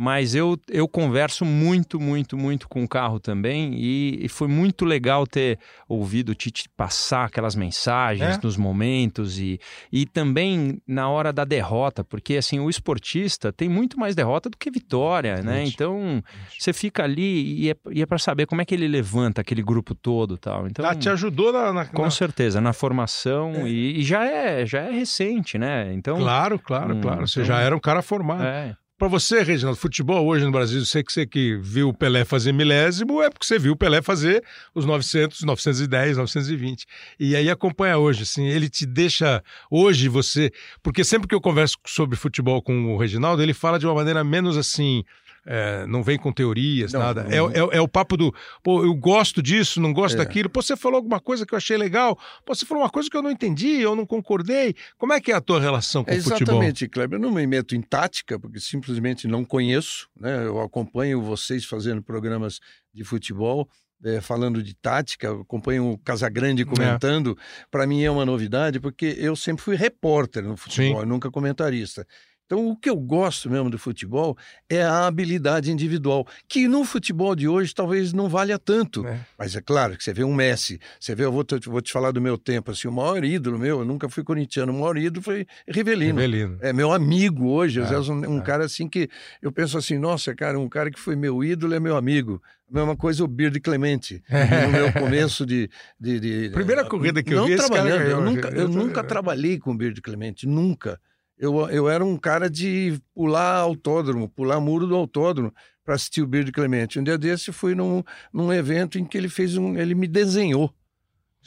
Mas eu, eu converso muito, muito, muito com o carro também e, e foi muito legal ter ouvido o Tite passar aquelas mensagens é? nos momentos e, e também na hora da derrota, porque assim, o esportista tem muito mais derrota do que vitória, né? Então, você fica ali e é, e é para saber como é que ele levanta aquele grupo todo tal. Então, ah, te ajudou na... na com na... certeza, na formação é. E, e, já, é, já é recente, né? Então... Claro, claro, hum, claro. Você então, já era um cara formado. É. Para você, Reginaldo, futebol hoje no Brasil, sei que você que viu o Pelé fazer milésimo, é porque você viu o Pelé fazer os 900, 910, 920. E aí acompanha hoje, assim, ele te deixa hoje você, porque sempre que eu converso sobre futebol com o Reginaldo, ele fala de uma maneira menos assim, é, não vem com teorias, não, nada. Não, é, é, é, o papo do, pô, eu gosto disso, não gosto é. daquilo. Pô, você falou alguma coisa que eu achei legal. Pô, você falou uma coisa que eu não entendi, eu não concordei. Como é que é a tua relação com o exatamente, futebol? Exatamente, Kleber. Eu não me meto em tática, porque simplesmente não conheço. Né? Eu acompanho vocês fazendo programas de futebol. É, falando de tática, acompanho o Casagrande comentando. É. Para mim é uma novidade, porque eu sempre fui repórter no futebol, nunca comentarista. Então, o que eu gosto mesmo do futebol é a habilidade individual, que no futebol de hoje talvez não valha tanto. É. Mas é claro que você vê um Messi, você vê, eu vou te, vou te falar do meu tempo, assim, o maior ídolo meu, eu nunca fui corintiano, o maior ídolo foi Rivelino. Rivelino. É meu amigo hoje, é, um, um é. cara assim que eu penso assim, nossa, cara, um cara que foi meu ídolo é meu amigo. A mesma coisa o Bird Clemente, (laughs) no meu começo de... de, de Primeira corrida que eu vi, esse cara... Eu, nunca, eu nunca trabalhei com o Bird Clemente, nunca eu, eu era um cara de pular autódromo, pular muro do autódromo para assistir o Bird Clemente. Um dia desse fui num, num evento em que ele fez um. ele me desenhou.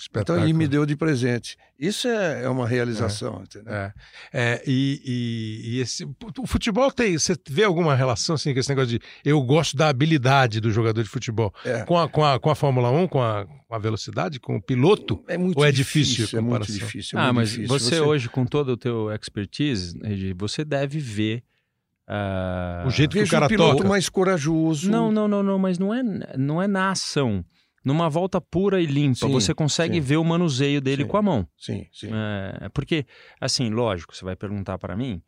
Espetáculo. Então ele me deu de presente. Isso é, é uma realização, é, entendeu? É. é e, e, e, esse, o futebol tem. Você vê alguma relação assim, com esse negócio de eu gosto da habilidade do jogador de futebol é. com, a, com, a, com a Fórmula 1, com a, com a velocidade, com o piloto? É muito ou é difícil? difícil é muito difícil. É ah, muito mas difícil. Você, você, hoje, com todo o teu expertise, você deve ver. Uh... O jeito que o cara um piloto toca. mais corajoso. Não, não, não, não, mas não é, não é na ação numa volta pura e limpa, sim, você consegue sim. ver o manuseio dele sim, com a mão. Sim, sim. É, porque, assim, lógico, você vai perguntar para mim,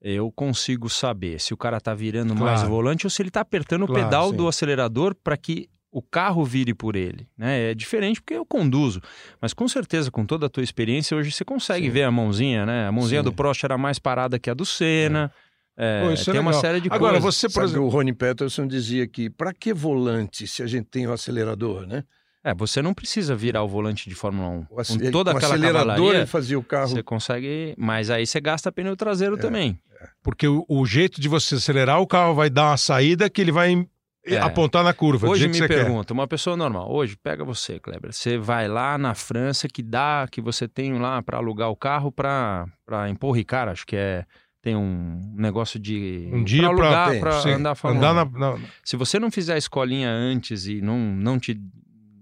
eu consigo saber se o cara tá virando claro. mais o volante ou se ele tá apertando claro, o pedal do acelerador para que o carro vire por ele. Né? É diferente porque eu conduzo, mas com certeza, com toda a tua experiência, hoje você consegue ver a mãozinha, né? A mãozinha do Prost era mais parada que a do Senna. É. É, Pô, tem é uma série de Agora, coisas. você, por Sabe, exemplo... o Rony Peterson dizia que para que volante se a gente tem o acelerador, né? É, você não precisa virar o volante de Fórmula 1. O com toda o aquela acelerador ele fazia o carro. Você consegue, mas aí você gasta pneu traseiro é, também. É. Porque o, o, jeito de você acelerar, o carro vai dar uma saída que ele vai é. apontar na curva. Hoje me pergunta, quer. uma pessoa normal, hoje pega você, Kleber, você vai lá na França que dá, que você tem lá para alugar o carro para empurricar, acho que é tem um negócio de um dia para andar andar na, na, Se você não fizer a escolinha antes e não, não te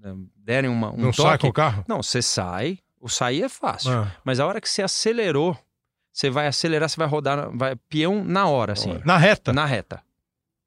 eh, derem uma, um não toque... sai com o carro? Não, você sai, o sair é fácil. Ah. Mas a hora que você acelerou, você vai acelerar, você vai rodar, vai peão na hora, assim. Na reta? Na reta.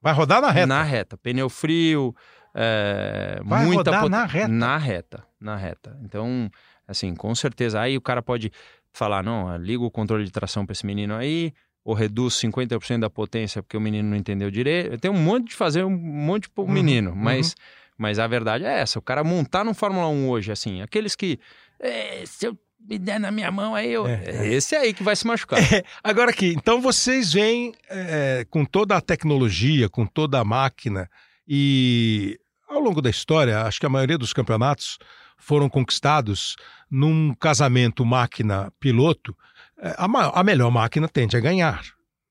Vai rodar na reta? Na reta. Pneu frio, é, vai muita rodar pot... na reta? Na reta, na reta. Então, assim, com certeza. Aí o cara pode falar, não, liga o controle de tração para esse menino aí, ou reduz 50% da potência porque o menino não entendeu direito. Tem um monte de fazer um monte pro uhum, menino, mas, uhum. mas a verdade é essa. O cara montar no Fórmula 1 hoje, assim, aqueles que. É, se eu me der na minha mão, aí eu. É, é. Esse aí que vai se machucar. É, (laughs) agora aqui, então vocês vêm é, com toda a tecnologia, com toda a máquina, e ao longo da história, acho que a maioria dos campeonatos foram conquistados num casamento máquina-piloto é, a, a melhor máquina tende a ganhar.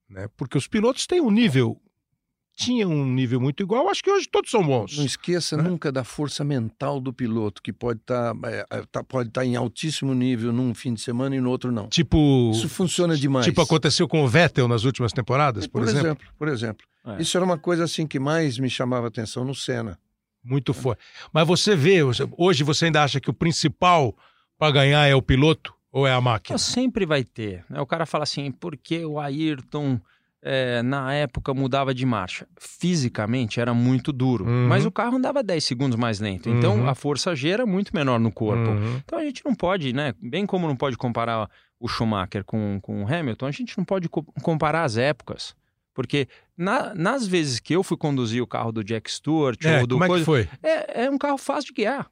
Né? Porque os pilotos têm um nível tinha um nível muito igual, acho que hoje todos são bons. Não esqueça né? nunca da força mental do piloto, que pode estar tá, é, é tá, pode tá em altíssimo nível num fim de semana e no outro não. Tipo. Isso funciona demais. Tipo aconteceu com o Vettel nas últimas temporadas, por, por exemplo? exemplo? Por exemplo. É. Isso era uma coisa assim que mais me chamava atenção no Senna. Muito forte. Mas você vê, hoje você ainda acha que o principal para ganhar é o piloto? Ou é a máquina? Sempre vai ter. Né? O cara fala assim, por que o Ayrton é, na época mudava de marcha? Fisicamente era muito duro, uhum. mas o carro andava 10 segundos mais lento. Então uhum. a força G era muito menor no corpo. Uhum. Então a gente não pode, né? Bem como não pode comparar o Schumacher com, com o Hamilton, a gente não pode co comparar as épocas. Porque na, nas vezes que eu fui conduzir o carro do Jack Stewart é, ou do como é coisa, que foi? É, é um carro fácil de guiar.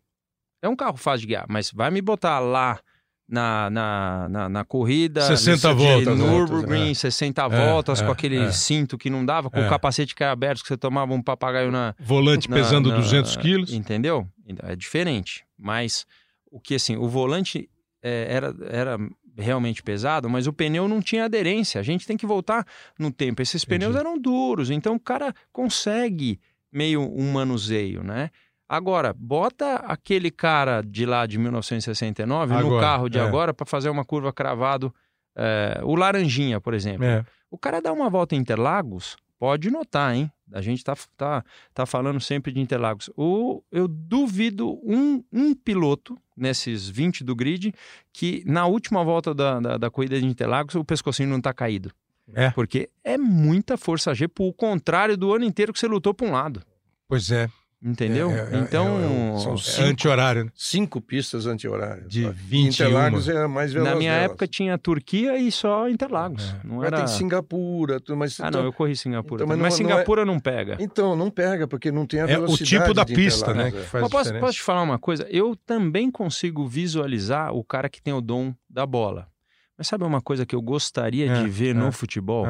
É um carro fácil de guiar, mas vai me botar lá na, na, na, na corrida. 60 voltas. Nürburgring, é. 60 voltas, é, com aquele é. cinto que não dava, com o é. capacete que era aberto, que você tomava um papagaio na. Volante na, pesando na, 200 quilos. Entendeu? É diferente. Mas o que assim, o volante é, era, era realmente pesado, mas o pneu não tinha aderência. A gente tem que voltar no tempo. Esses Entendi. pneus eram duros, então o cara consegue meio um manuseio, né? Agora, bota aquele cara de lá de 1969 agora, no carro de é. agora para fazer uma curva cravado, é, o Laranjinha, por exemplo. É. O cara dá uma volta em Interlagos, pode notar, hein? A gente tá, tá, tá falando sempre de Interlagos. O, eu duvido um, um piloto nesses 20 do grid que na última volta da, da, da corrida de Interlagos o pescocinho não tá caído. É. Porque é muita força G, por contrário do ano inteiro que você lutou para um lado. Pois é. Entendeu? É, é, então. É, é são cinco, anti-horário. Né? Cinco pistas anti-horário. De 20 Interlagos é mais veloz Na minha delas. época tinha Turquia e só Interlagos. É. Não era... tem Singapura. Mas, ah, então... não, eu corri Singapura. Então, mas, mas Singapura não, não, pega. Então, não pega, porque não tem a velocidade. É o tipo da pista, né? Que faz posso, posso te falar uma coisa? Eu também consigo visualizar o cara que tem o dom da bola. Mas sabe uma coisa que eu gostaria de ver no futebol?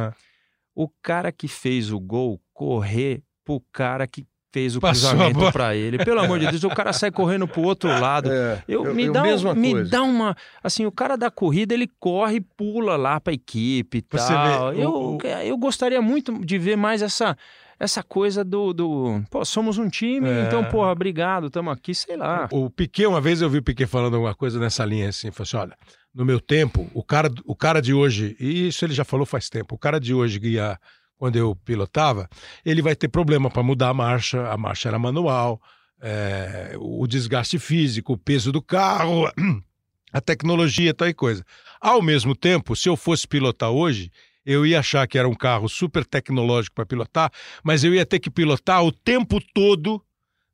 O cara que fez o gol correr pro cara que fez o Passou cruzamento para ele. Pelo amor de Deus, o cara sai correndo pro outro lado. É, eu, eu, me, dá um, me dá uma. Assim, o cara da corrida, ele corre e pula lá pra equipe e tal. Vê, eu, o, eu gostaria muito de ver mais essa essa coisa do, do pô, somos um time, é. então, porra, obrigado, estamos aqui, sei lá. O Piquet, uma vez eu vi o Piquet falando alguma coisa nessa linha assim, falou assim, olha, no meu tempo, o cara, o cara de hoje, e isso ele já falou faz tempo, o cara de hoje guia quando eu pilotava, ele vai ter problema para mudar a marcha, a marcha era manual, é, o desgaste físico, o peso do carro, (clears throat) a tecnologia, tal e coisa. Ao mesmo tempo, se eu fosse pilotar hoje, eu ia achar que era um carro super tecnológico para pilotar, mas eu ia ter que pilotar o tempo todo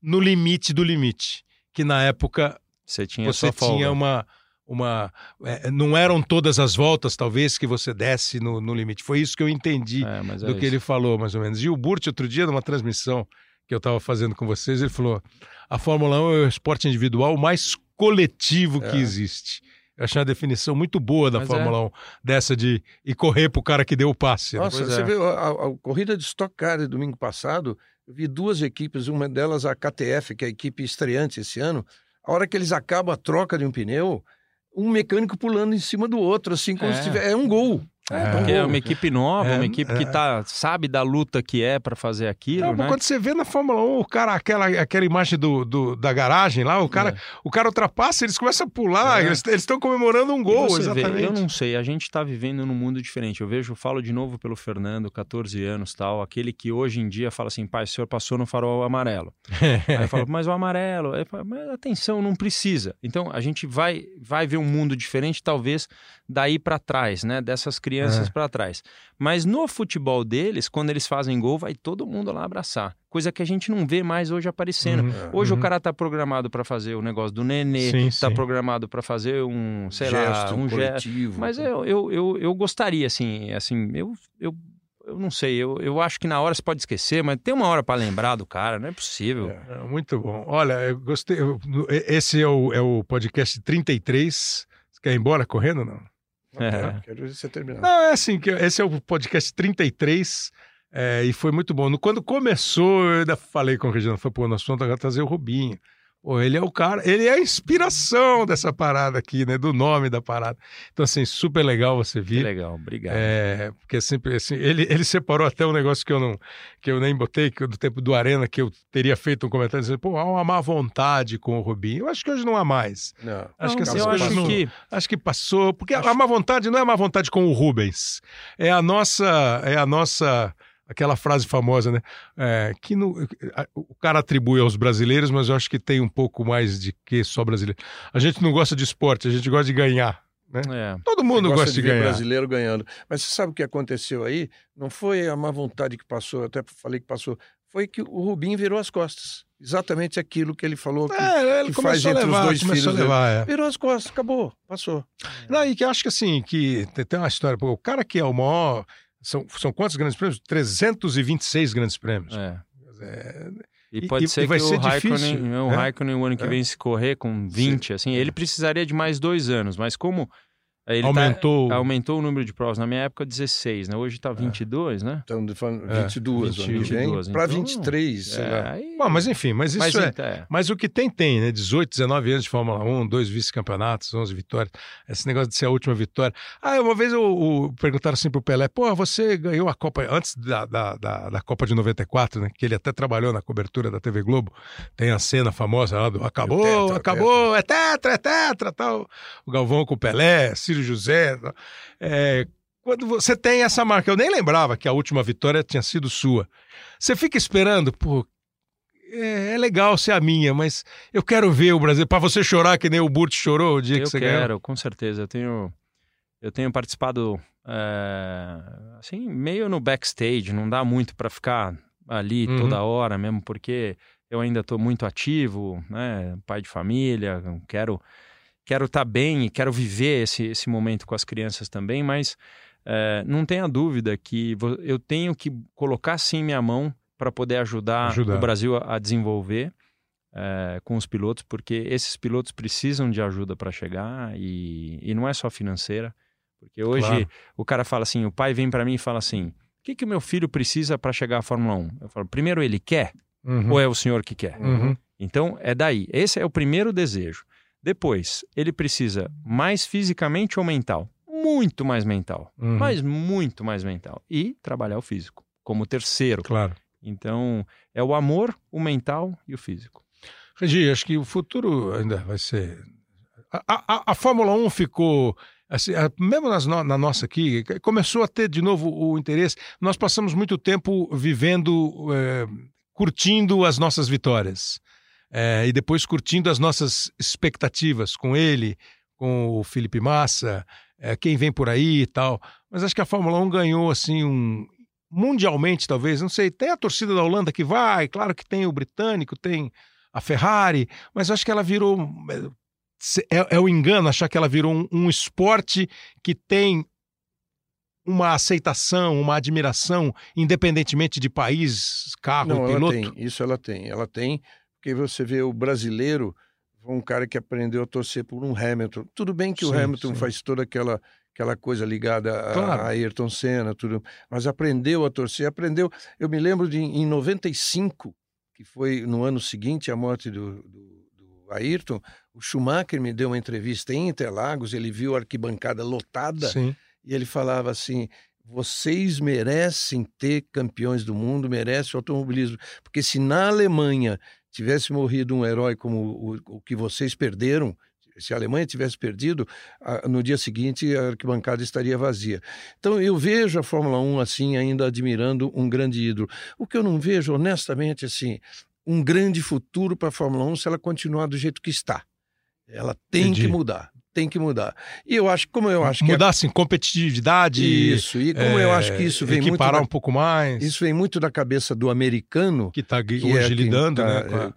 no limite do limite, que na época você tinha, você tinha uma uma. É, não eram todas as voltas, talvez, que você desse no, no limite. Foi isso que eu entendi é, é do que ele falou, mais ou menos. E o Burt, outro dia, numa transmissão que eu estava fazendo com vocês, ele falou: a Fórmula 1 é o esporte individual mais coletivo que é. existe. Eu achei uma definição muito boa da Mas Fórmula é. 1, dessa de ir correr pro cara que deu o passe. Né? Nossa, você é. viu a, a, corrida de Stock Car domingo passado, eu vi duas equipes, uma delas a KTF, que é a equipe estreante esse ano. A hora que eles acabam a troca de um pneu, um mecânico pulando em cima do outro, assim, como é. se tiver. É um gol. É, porque é uma equipe nova, é, uma equipe que é. tá, sabe da luta que é para fazer aquilo. Não, né? Quando você vê na Fórmula 1, o cara, aquela, aquela imagem do, do da garagem lá, o cara, é. o cara ultrapassa, eles começam a pular, é. eles estão comemorando um gol, exatamente. Vê, eu não sei, a gente está vivendo num mundo diferente. Eu vejo, falo de novo pelo Fernando, 14 anos tal, aquele que hoje em dia fala assim, pai, o senhor passou no farol amarelo. (laughs) Aí eu falo, mas o amarelo, Aí falo, mas atenção, não precisa. Então a gente vai, vai ver um mundo diferente, talvez daí para trás, né? Dessas crianças é. para trás. Mas no futebol deles, quando eles fazem gol, vai todo mundo lá abraçar. Coisa que a gente não vê mais hoje aparecendo. Uhum. Hoje uhum. o cara tá programado para fazer o negócio do nenê, sim, tá sim. programado para fazer um, sei gesto, lá, um coletivo. Gesto. Mas tá. eu, eu, eu, eu gostaria, assim, assim, eu, eu eu não sei, eu, eu acho que na hora você pode esquecer, mas tem uma hora para lembrar do cara, não é possível. É, muito bom. Olha, eu gostei. Eu, esse é o, é o podcast 33. Você quer ir embora correndo não? É. Quero ver você terminar. Não, é assim, que esse é o podcast 33 é, e foi muito bom. Quando começou, eu ainda falei com o Reginaldo, foi, pô, nós vamos agora trazer o Rubinho. Pô, ele é o cara, ele é a inspiração dessa parada aqui, né? Do nome da parada. Então, assim, super legal você vir. Que legal, obrigado. É, porque sempre, assim, ele, ele separou até um negócio que eu não, que eu nem botei, que do tempo do Arena, que eu teria feito um comentário dizendo, pô, há uma má vontade com o Rubinho. Eu acho que hoje não há mais. Não. Acho não, que eu acho não, que acho que passou, porque acho... a má vontade não é a má vontade com o Rubens. É a nossa, é a nossa aquela frase famosa, né? É, que no, o cara atribui aos brasileiros, mas eu acho que tem um pouco mais de que só brasileiro. A gente não gosta de esporte, a gente gosta de ganhar. Né? É. Todo mundo gosta, gosta, de, de ganhar. brasileiro ganhando. Mas você sabe o que aconteceu aí? Não foi a má vontade que passou, até falei que passou, foi que o Rubinho virou as costas. Exatamente aquilo que ele falou que, é, ele que faz entre levar, os dois filhos. A levar, é. Virou as costas, acabou, passou. Não, e que acho que assim, que tem uma história, pô, o cara que é o maior São, são quantos grandes prêmios? 326 grandes prêmios. É. é e pode e, ser e que o Raikkonen, o é? Raikkonen o ano que é. vem se correr com 20, Sim. assim, ele precisaria de mais dois anos, mas como ele tá aumentou. Tá, aumentou o número de provas. Na minha época, 16, né? Hoje tá 22, é. né? Estamos falando 22, é. 22 para 23, sei é, lá. Aí... Bom, mas enfim, mas isso mas, é, é... Mas o que tem, tem, né? 18, 19 anos de Fórmula 1, dois vice-campeonatos, 11 vitórias. Esse negócio de ser a última vitória. Ah, uma vez eu, perguntaram assim pro Pelé, pô, você ganhou a Copa, antes da, da, da, da, Copa de 94, né? Que ele até trabalhou na cobertura da TV Globo. Tem a cena famosa lá do acabou, tetra, acabou, tetra. é tetra, é tetra, tal. O Galvão com o Pelé, Ciro José, é, quando você tem essa marca, eu nem lembrava que a última vitória tinha sido sua. Você fica esperando, pô, é, é legal ser a minha, mas eu quero ver o Brasil para você chorar que nem o Burt chorou o dia eu que você quero, ganhou. Eu quero, com certeza. Eu tenho, eu tenho participado é, assim meio no backstage. Não dá muito para ficar ali uhum. toda hora, mesmo porque eu ainda estou muito ativo, né? Pai de família, quero quero estar tá bem e quero viver esse, esse momento com as crianças também, mas é, não tenha dúvida que eu tenho que colocar sim minha mão para poder ajudar, ajudar, o Brasil a, a desenvolver é, com os pilotos, porque esses pilotos precisam de ajuda para chegar e, e não é só financeira. Porque hoje claro. o cara fala assim, o pai vem para mim e fala assim, o que, que o meu filho precisa para chegar à Fórmula 1? Eu falo, primeiro ele quer uhum. ou é o senhor que quer? Uhum. Então é daí. Esse é o primeiro desejo. Depois, ele precisa mais fisicamente ou mental? Muito mais mental. Uhum. Mas muito mais mental. E trabalhar o físico como terceiro. Claro. Então, é o amor, o mental e o físico. Regi, acho que o futuro ainda vai ser. A, a, a Fórmula 1 ficou. Assim, mesmo nas, na nossa aqui, começou a ter de novo o interesse. Nós passamos muito tempo vivendo, é, curtindo as nossas vitórias é, e depois curtindo as nossas expectativas com ele, com o Felipe Massa, é, quem vem por aí e tal. Mas acho que a Fórmula 1 ganhou assim um mundialmente talvez, não sei, tem a torcida da Holanda que vai, claro que tem o britânico, tem a Ferrari, mas acho que ela virou é, é, é o engano achar que ela virou um, um esporte que tem uma aceitação, uma admiração, independentemente de país, carro, Não, piloto? Ela tem, isso ela tem. Ela tem porque você vê o brasileiro, um cara que aprendeu a torcer por um Hamilton. Tudo bem que sim, o Hamilton sim. faz toda aquela aquela coisa ligada a, claro. a Ayrton Senna, tudo, mas aprendeu a torcer, aprendeu. Eu me lembro de em 95, que foi no ano seguinte a morte do, do, do Ayrton, o Schumacher me deu uma entrevista em Interlagos, ele viu a arquibancada lotada sim. e ele falava assim: vocês merecem ter campeões do mundo, merecem o automobilismo. Porque se na Alemanha tivesse morrido um herói como o, o que vocês perderam, se a Alemanha tivesse perdido, no dia seguinte a arquibancada estaria vazia. Então eu vejo a Fórmula 1 assim, ainda admirando um grande ídolo. O que eu não vejo, honestamente, assim, um grande futuro para a Fórmula 1 se ela continuar do jeito que está. Ela tem Entendi. que mudar tem que mudar. E eu acho, como eu acho mudar, que. Mudar, assim, competitividade. Isso, e como é, eu acho que isso vem muito. Parar um pouco mais. Isso vem muito da cabeça do americano. Que está hoje é lidando, tá, né? A,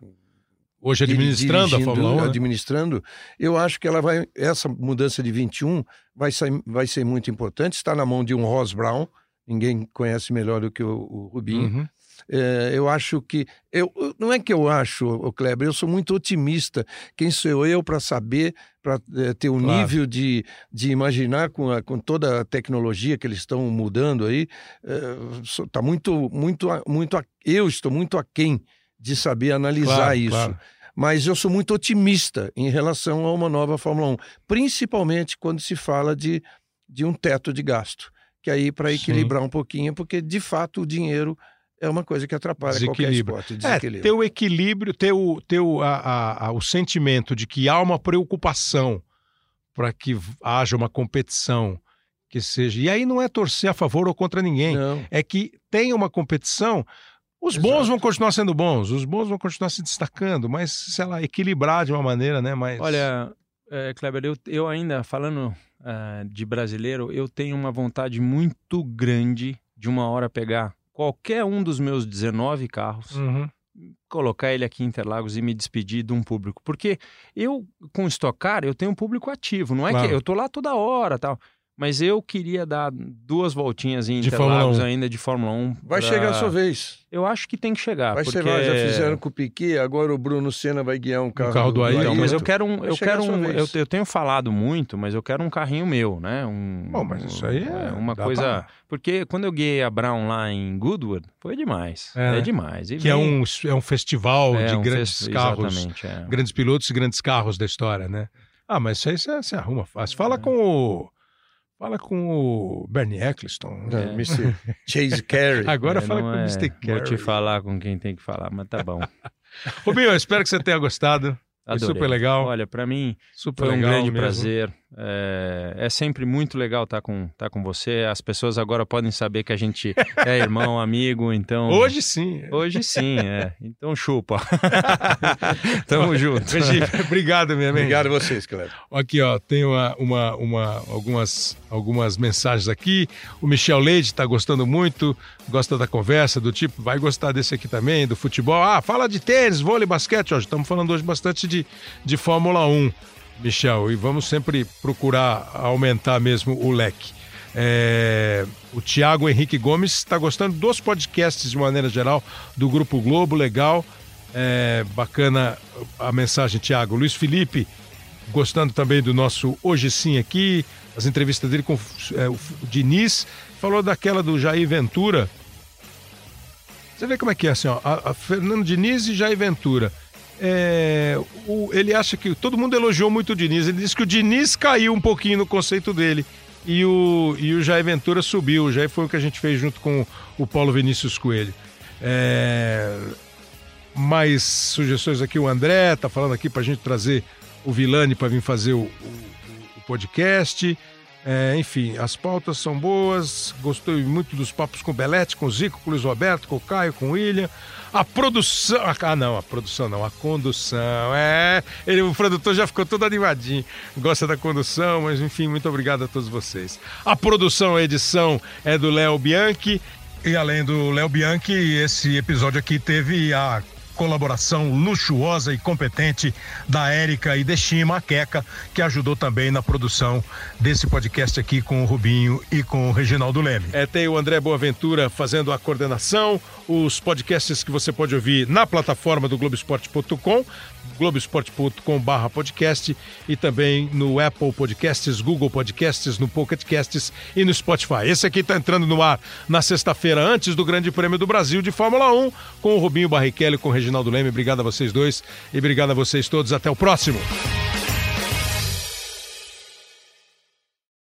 hoje administrando a Fórmula 1. Né? Administrando. Eu acho que ela vai. Essa mudança de 21 vai ser, vai ser muito importante. Está na mão de um Ross Brown. Ninguém conhece melhor do que o, o Rubinho. Uhum. É, eu acho que. Eu, não é que eu acho, o Kleber, eu sou muito otimista. Quem sou eu para saber, para é, ter o um claro. nível de, de imaginar com, a, com toda a tecnologia que eles estão mudando aí? Está é, muito, muito, muito. Eu estou muito aquém de saber analisar claro, isso. Claro. Mas eu sou muito otimista em relação a uma nova Fórmula 1, principalmente quando se fala de, de um teto de gasto. Que aí, para equilibrar Sim. um pouquinho, porque de fato o dinheiro é uma coisa que atrapalha qualquer esporte. É, ter o equilíbrio, ter, o, ter o, a, a, a, o sentimento de que há uma preocupação para que haja uma competição que seja. E aí não é torcer a favor ou contra ninguém. Não. É que tenha uma competição. Os Exato. bons vão continuar sendo bons, os bons vão continuar se destacando, mas, sei lá, equilibrar de uma maneira, né? Mais... Olha, é, Kleber, eu, eu ainda, falando uh, de brasileiro, eu tenho uma vontade muito grande de uma hora pegar qualquer um dos meus 19 carros, uhum. colocar ele aqui em Interlagos e me despedir de um público. Porque eu, com Stock Car, eu tenho um público ativo. Não é claro. que eu tô lá toda hora tal. Mas eu queria dar duas voltinhas em de Interlagos ainda de Fórmula 1. Vai pra... chegar a sua vez. Eu acho que tem que chegar. Vai porque... chegar, já fizeram com o Piquet, agora o Bruno Senna vai guiar um carro, um carro do, do Ayrton. Então, mas eu quero um, eu quero um, eu, eu, tenho falado muito, mas eu quero um carrinho meu, né? Um, Bom, mas isso aí é, é uma coisa, pra... porque quando eu guiei a Brown lá em Goodwood, foi demais, é, é demais. E que é vem... é um é um festival é, de um grandes fest... carros, é. grandes pilotos e grandes carros da história, né? Ah, mas isso aí você, você arruma fácil. Fala com o Fala com o Bernie Eccleston. É. Mr. Chase Carey. Agora é, fala com o é. Mr. Carey. Vou te falar com quem tem que falar, mas tá bom. (laughs) Rubinho, eu espero que você tenha gostado. Adorei. Foi super legal. Olha, para mim super foi um grande mesmo. prazer. É, é, sempre muito legal estar tá com, tá com você. As pessoas agora podem saber que a gente é (laughs) irmão, amigo, então... Hoje sim. Hoje sim, é. Então chupa. (laughs) Tamo junto. obrigado, minha amiga. Obrigado a vocês, Cleber. Aqui, ó, tem uma, uma, uma, algumas, algumas mensagens aqui. O Michel Leite está gostando muito, gosta da conversa, do tipo, vai gostar desse aqui também, do futebol. Ah, fala de tênis, vôlei, basquete. Hoje estamos falando hoje bastante de, de Fórmula 1. Michel, e vamos sempre procurar aumentar mesmo o leque. É, o Tiago Henrique Gomes está gostando dos podcasts de maneira geral, do Grupo Globo, legal. É, bacana a mensagem, Tiago. Luiz Felipe, gostando também do nosso Hoje Sim aqui, as entrevistas dele com é, o Diniz. Falou daquela do Jair Ventura. Você vê como é que é assim, ó, a, a Fernando Diniz e Jair Ventura é, o, ele acha que todo mundo elogiou muito o Diniz. Ele disse que o Diniz caiu um pouquinho no conceito dele e o, e o Jair Ventura subiu. Jair foi o que a gente fez junto com o Paulo Vinícius Coelho. É, mais sugestões aqui, o André tá falando aqui para a gente trazer o Vilani para vir fazer o, o, o podcast. É, enfim, as pautas são boas. Gostei muito dos papos com o Belete, com o Zico, com o Luiz Roberto, com o Caio, com o William. A produção. Ah, não, a produção não, a condução. É. Ele, o produtor já ficou todo animadinho. Gosta da condução, mas enfim, muito obrigado a todos vocês. A produção, a edição é do Léo Bianchi. E além do Léo Bianchi, esse episódio aqui teve a colaboração luxuosa e competente da Érica e Deshima, a Queca, que ajudou também na produção desse podcast aqui com o Rubinho e com o Reginaldo Leme. É, tem o André Boaventura fazendo a coordenação, os podcasts que você pode ouvir na plataforma do Globoesporte.com, globoesporte.com.br podcast e também no Apple Podcasts, Google Podcasts, no Pocket Casts e no Spotify. Esse aqui está entrando no ar na sexta-feira, antes do Grande Prêmio do Brasil de Fórmula 1, com o Rubinho Barrichello e com o Reginaldo Leme. Obrigado a vocês dois e obrigado a vocês todos. Até o próximo.